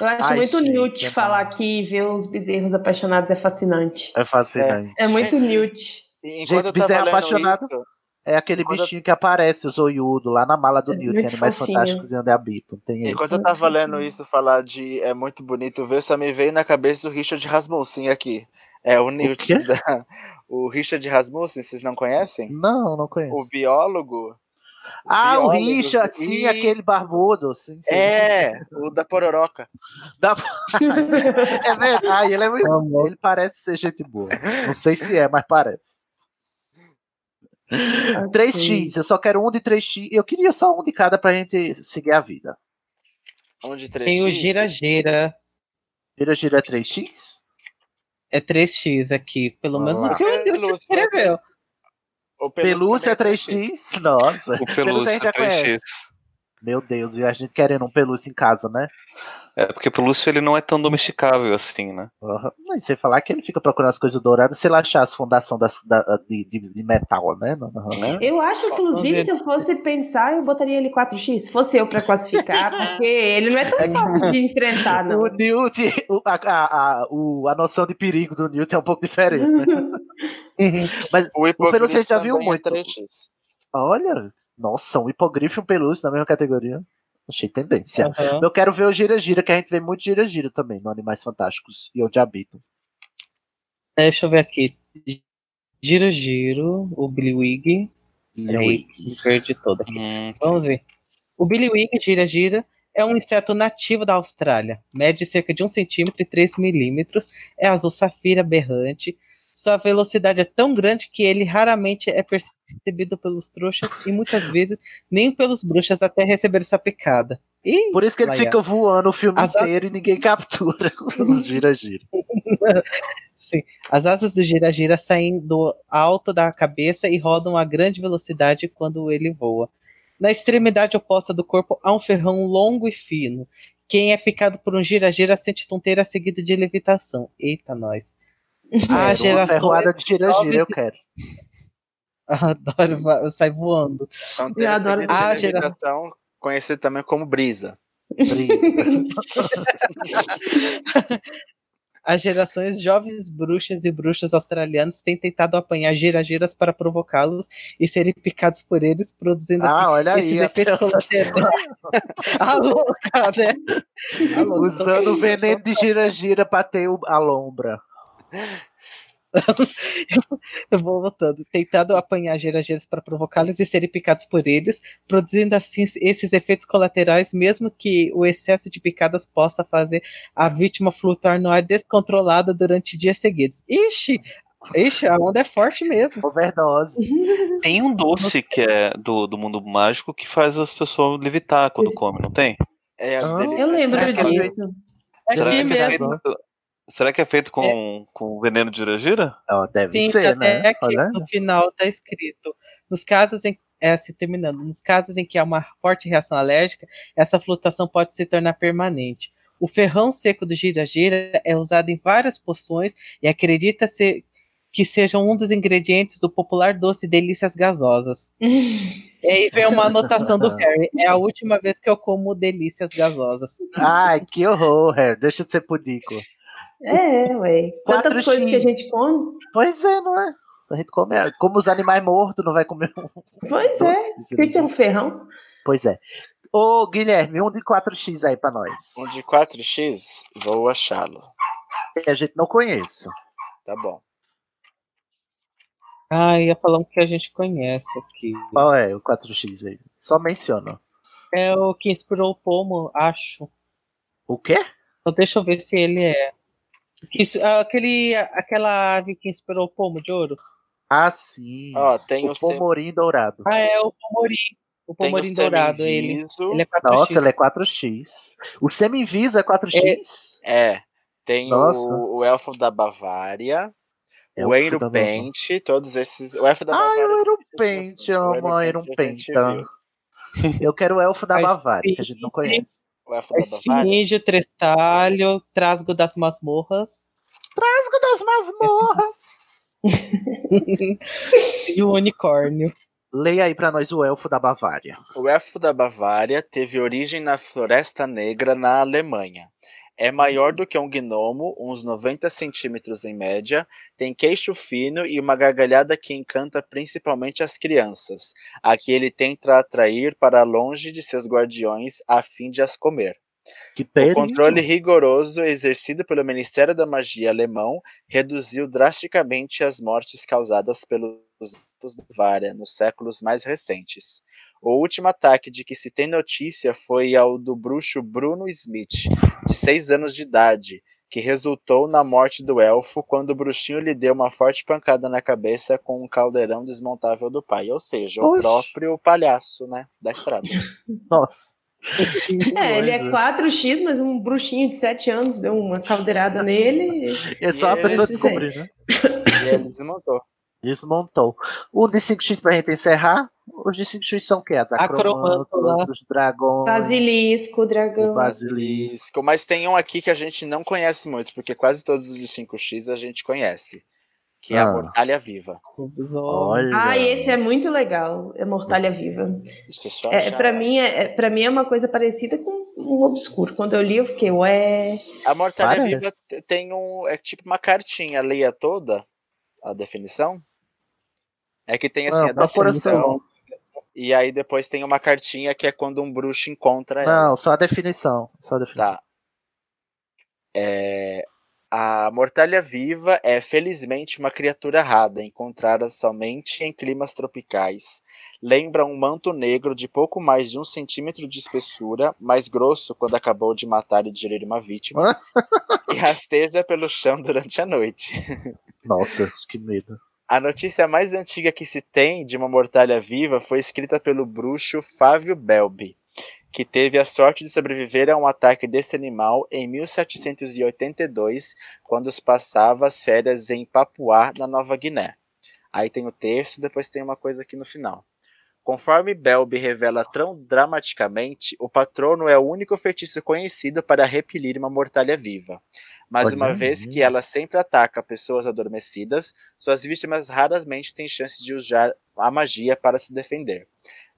D: Eu acho
A: Ai,
D: muito
A: gente,
D: Newt
A: é
D: falar que ver os bezerros apaixonados é fascinante.
A: É fascinante.
D: É muito Newt.
B: E
A: Gente,
B: eu tava
A: bezerro
B: lendo
A: apaixonado
B: isso-
A: é aquele
B: enquanto eu-
A: bichinho que aparece, o zoiudo, lá na mala do
D: É
A: Newt,
D: muito
A: Animais
D: fofinho.
A: Fantásticos e Onde Habitam. Tem ele.
B: Enquanto eu tava lendo isso, falar de é muito bonito ver, só me veio na cabeça o Richard Rasmussen aqui. É o Newt.
A: quê?
B: da- O Richard Rasmussen, vocês não conhecem?
A: Não, não conheço.
B: O biólogo.
A: ah, o
B: biólogo
A: Richard,
B: do-
A: sim, aquele barbudo. Sim, sim.
B: É, o da Pororoca.
A: Da- é verdade, ele é muito. Ele parece ser gente boa. Não sei se é, mas parece. 3x, eu só quero um de 3x. Eu queria só um de cada pra gente seguir a vida.
B: Um de 3x.
E: Tem o gira-gira.
A: Gira gira é 3x?
E: É 3x aqui, pelo
A: Vamos
E: menos
A: lá.
E: o que o escreveu.
B: O
A: Pelúcia é
B: também
A: 3x? Nossa.
C: O
A: Pelúcia
C: pelúcia
A: gente já
C: 3x.
A: Meu Deus, e a gente querendo um pelúcio em casa, né?
C: É porque o pelúcio ele não é tão domesticável assim, né?
A: Uhum. Não, e sem falar que ele fica procurando as coisas douradas se ele achar as fundações das, da, de, de, de metal, né?
C: Né?
D: Eu acho, inclusive, se eu fosse pensar, eu botaria ele 4x. Se fosse eu pra classificar, porque ele não é tão fácil de enfrentar, não.
A: O Newt, a, a, a, a noção de perigo do Newt é um pouco diferente, né? Mas
B: O
A: o pelúcio a gente já viu
B: é
A: muito.
B: 3x.
A: Olha, nossa, um hipogrifo e um pelúcio na mesma categoria. Achei tendência.
E: Aham.
A: Eu quero ver o gira-gira, que a gente vê muito gira-gira também no Animais Fantásticos e onde habitam.
E: Deixa eu ver aqui. Giro, giro, o Billy Wig. Perdi todo aqui.
C: Hum,
E: Vamos ver. O Billy Wig, gira, gira, é um inseto nativo da Austrália. Mede cerca de 1 centímetro e 3 milímetros. É azul safira berrante. Sua velocidade é tão grande que ele raramente é percebido pelos trouxas e muitas vezes nem pelos bruxas até receber sua picada. Ih,
A: Por isso que ele
E: Laia.
A: fica voando o filme
E: As-
A: inteiro e ninguém captura os gira-gira.
E: Sim. As asas do gira-gira saem do alto da cabeça e rodam a grande velocidade quando ele voa. Na extremidade oposta do corpo há um ferrão longo e fino. Quem é picado por um gira-gira sente tonteira seguida de levitação. Eita, nós.
A: Quero uma ferroada de gira-gira, eu quero.
E: Adoro, sai voando.
B: Então,
D: Eu adoro
B: seguinte
E: Ah, gera-
B: levitação, conhecido também como brisa.
E: As gerações jovens bruxas e bruxos australianos têm tentado apanhar gira-giras para provocá-los e serem picados por eles, produzindo
A: Ah,
E: assim
A: olha
E: esses
A: aí.
E: efeitos colaterais. A louca, né? A louca.
A: Usando o veneno de gira-gira pra ter a lombra.
E: Eu vou voltando. Tentado apanhar gira-giras para provocá-los e serem picados por eles, produzindo assim esses efeitos colaterais, mesmo que o excesso de picadas possa fazer a vítima flutuar no ar descontrolada durante dias seguidos. Ixi! Ixi, a onda é forte mesmo.
A: Overdose.
C: Tem um doce que é do, do mundo mágico que faz as pessoas levitar quando come, não tem?
B: É,
A: Ah,
B: delícia.
D: Eu lembro
A: é
D: disso.
E: É
C: Será
E: aqui
C: que, é
E: mesmo.
C: Será que é feito com, com veneno de gira-gira?
A: Ó, deve
E: Sim,
A: ser, né?
E: aqui
A: Olha.
E: no final tá escrito. Nos casos em é, assim, terminando, nos casos em que há uma forte reação alérgica, essa flutuação pode se tornar permanente. O ferrão seco do gira-gira é usado em várias poções e acredita-se que seja um dos ingredientes do popular doce delícias gasosas. E aí vem uma anotação do Harry. É a última vez que eu como delícias gasosas.
A: Ai, que horror, Harry. Deixa de ser pudico.
D: É, ué. Tantas
A: 4x.
D: coisas que a gente come.
A: Pois é, não é? A gente come, como os animais mortos, não vai comer um
D: Pois
A: doce
D: é. O que, que é um ferrão?
A: Pois é. Ô, Guilherme, um de 4x aí pra nós.
B: Um de 4x, vou achá-lo.
A: A gente não conhece.
B: Tá bom.
E: Ah, ia falar um que a gente conhece aqui.
A: Qual é o 4x aí? Só menciona.
E: É o que inspirou o Pomo, acho.
A: O quê?
E: Só deixa eu ver se ele é. Isso- ah, aquele, aquela ave que inspirou o Pomo de ouro.
A: Ah, sim.
B: Ó, tem o,
A: o
B: sem-
A: pomorim dourado.
E: Ah, é o Pomorim. O
B: tem
E: Pomorim dourado, ele. Ele é 4x.
A: Nossa, ele é 4x. O semi-inviso é 4x?
B: É. Tem
A: Nossa.
B: o, o Elfo da Bavária,
A: É
B: o
A: o
B: Eiro
A: Elfo da Bavária.
B: Pente, todos esses. O Elfo da
A: Ai,
B: Bavária.
A: o Erumpente, eu
B: O
A: amo o
B: viu.
A: Eu quero o Elfo da Bavária, que a gente não conhece.
B: O Elfo
E: A
B: da Bavária.
E: Esfinge, o Trestalho, Trasgo das Masmorras
A: Trasgo das masmorras!
E: e o Unicórnio.
A: Leia aí pra nós o Elfo da Bavária.
B: O elfo da Bavária teve origem na Floresta Negra, na Alemanha. É maior do que um gnomo, uns 90 centímetros em média, tem queixo fino e uma gargalhada que encanta principalmente as crianças, a que ele tenta atrair para longe de seus guardiões a fim de as comer. O controle rigoroso exercido pelo Ministério da Magia alemão reduziu drasticamente as mortes causadas pelos da Bavária nos séculos mais recentes. O último ataque de que se tem notícia foi ao do bruxo Bruno Smith, de 6 anos de idade, que resultou na morte do elfo quando o bruxinho lhe deu uma forte pancada na cabeça com um caldeirão desmontável do pai, ou seja, o
A: Oxe.
B: próprio palhaço, né, da estrada.
A: Nossa.
D: É, ele é
A: Coisa.
D: 4x, mas um bruxinho de 7 anos deu uma caldeirada nele.
A: É só a
B: E
A: pessoa descobrir, né?
B: E ele desmontou.
A: Desmontou. O de 5x pra gente encerrar. Os de 5x são o quê? As os dragões.
D: Basilisco, dragão.
A: O basilisco.
B: Isco, Mas tem um aqui que a gente não conhece muito, porque quase todos os de 5x a gente conhece. Que é a
A: Ah.
B: Mortalha Viva.
A: Olha.
D: Ah, esse é muito legal. É Mortalha Viva. É,
B: achar.
D: pra, mim, é, é- pra mim é uma coisa parecida com um obscuro. Quando eu li, eu fiquei, ué.
B: A Mortalha
A: Parece.
B: Viva tem um. É tipo uma cartinha, leia toda a definição. É que tem assim
A: Não,
B: a definição. E aí depois tem uma cartinha que é quando um bruxo encontra ela.
A: Não, só a definição. Só a definição.
B: Tá. É, a mortalha viva é felizmente uma criatura rara, encontrada somente em climas tropicais. Lembra um manto negro de pouco mais de um centímetro de espessura, mais grosso quando acabou de matar e digerir uma vítima, e rasteja pelo chão durante a noite.
A: Nossa, que medo.
B: A notícia mais antiga que se tem de uma mortalha viva foi escrita pelo bruxo Fávio Belbi, que teve a sorte de sobreviver a um ataque desse animal em 1782, quando passava as férias em Papuá, na Nova Guiné. Aí tem o texto, depois tem uma coisa aqui no final. Conforme Belby revela tão dramaticamente, o patrono é o único feitiço conhecido para repelir uma mortalha viva. Mas
A: Olha
B: uma vez que ela sempre ataca pessoas adormecidas, suas vítimas raramente têm chance de usar a magia para se defender.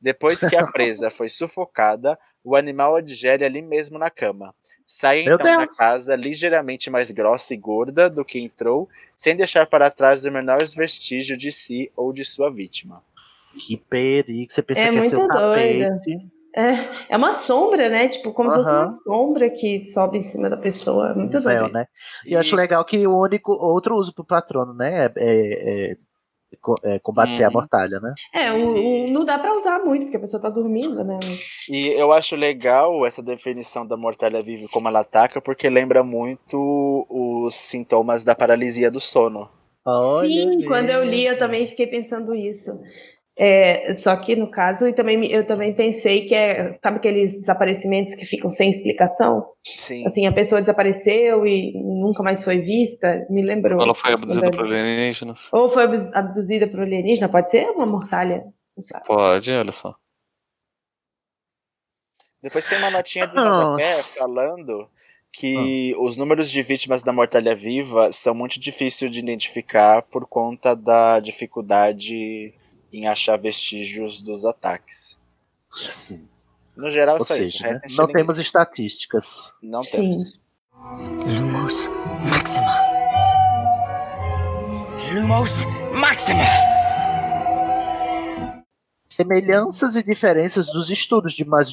B: Depois que a presa foi sufocada, o animal a digere ali mesmo na cama. Sai
A: Meu
B: então da
A: Deus.
B: casa ligeiramente mais grossa e gorda do que entrou, sem deixar para trás o menor vestígio de si ou de sua vítima.
A: Que perigo. Você pensa
D: É
A: que é seu
D: doida.
A: tapete.
D: É, é uma sombra, né? Tipo, como se fosse uma sombra que sobe em cima da pessoa. É muito doido.
A: né? E eu acho legal que o único outro uso pro patrono, né? É, é- é é combater a
B: Uhum.
A: mortalha, né?
D: É, o, o- não dá pra usar muito, porque a pessoa tá dormindo, né?
B: E eu acho legal essa definição da mortalha viva como ela ataca, porque lembra muito os sintomas da paralisia do sono.
D: Sim, quando eu li, eu também fiquei pensando isso. É, só que no caso, e também, eu também pensei que é, sabe aqueles desaparecimentos que ficam sem explicação?
B: Sim.
D: Assim, a pessoa desapareceu e nunca mais foi vista, me lembrou.
C: Ela foi abduzida
D: eu
C: por
D: li.
C: alienígenas.
D: Ou foi abduzida por alienígena, pode ser uma mortalha, não sabe?
C: Pode, olha só.
B: Depois tem uma notinha do
A: Nossa.
B: falando que os números de vítimas da mortalha viva são muito difíceis de identificar por conta da dificuldade em achar vestígios dos ataques.
A: Sim.
B: No geral,
A: Ou
B: só isso. O
A: seja,
B: resto
A: né?
B: é
A: não
B: ninguém
A: temos estatísticas.
B: Não
D: Sim.
B: temos.
H: Lumos Maxima. Lumos Maxima.
A: Semelhanças e diferenças dos estudos de magia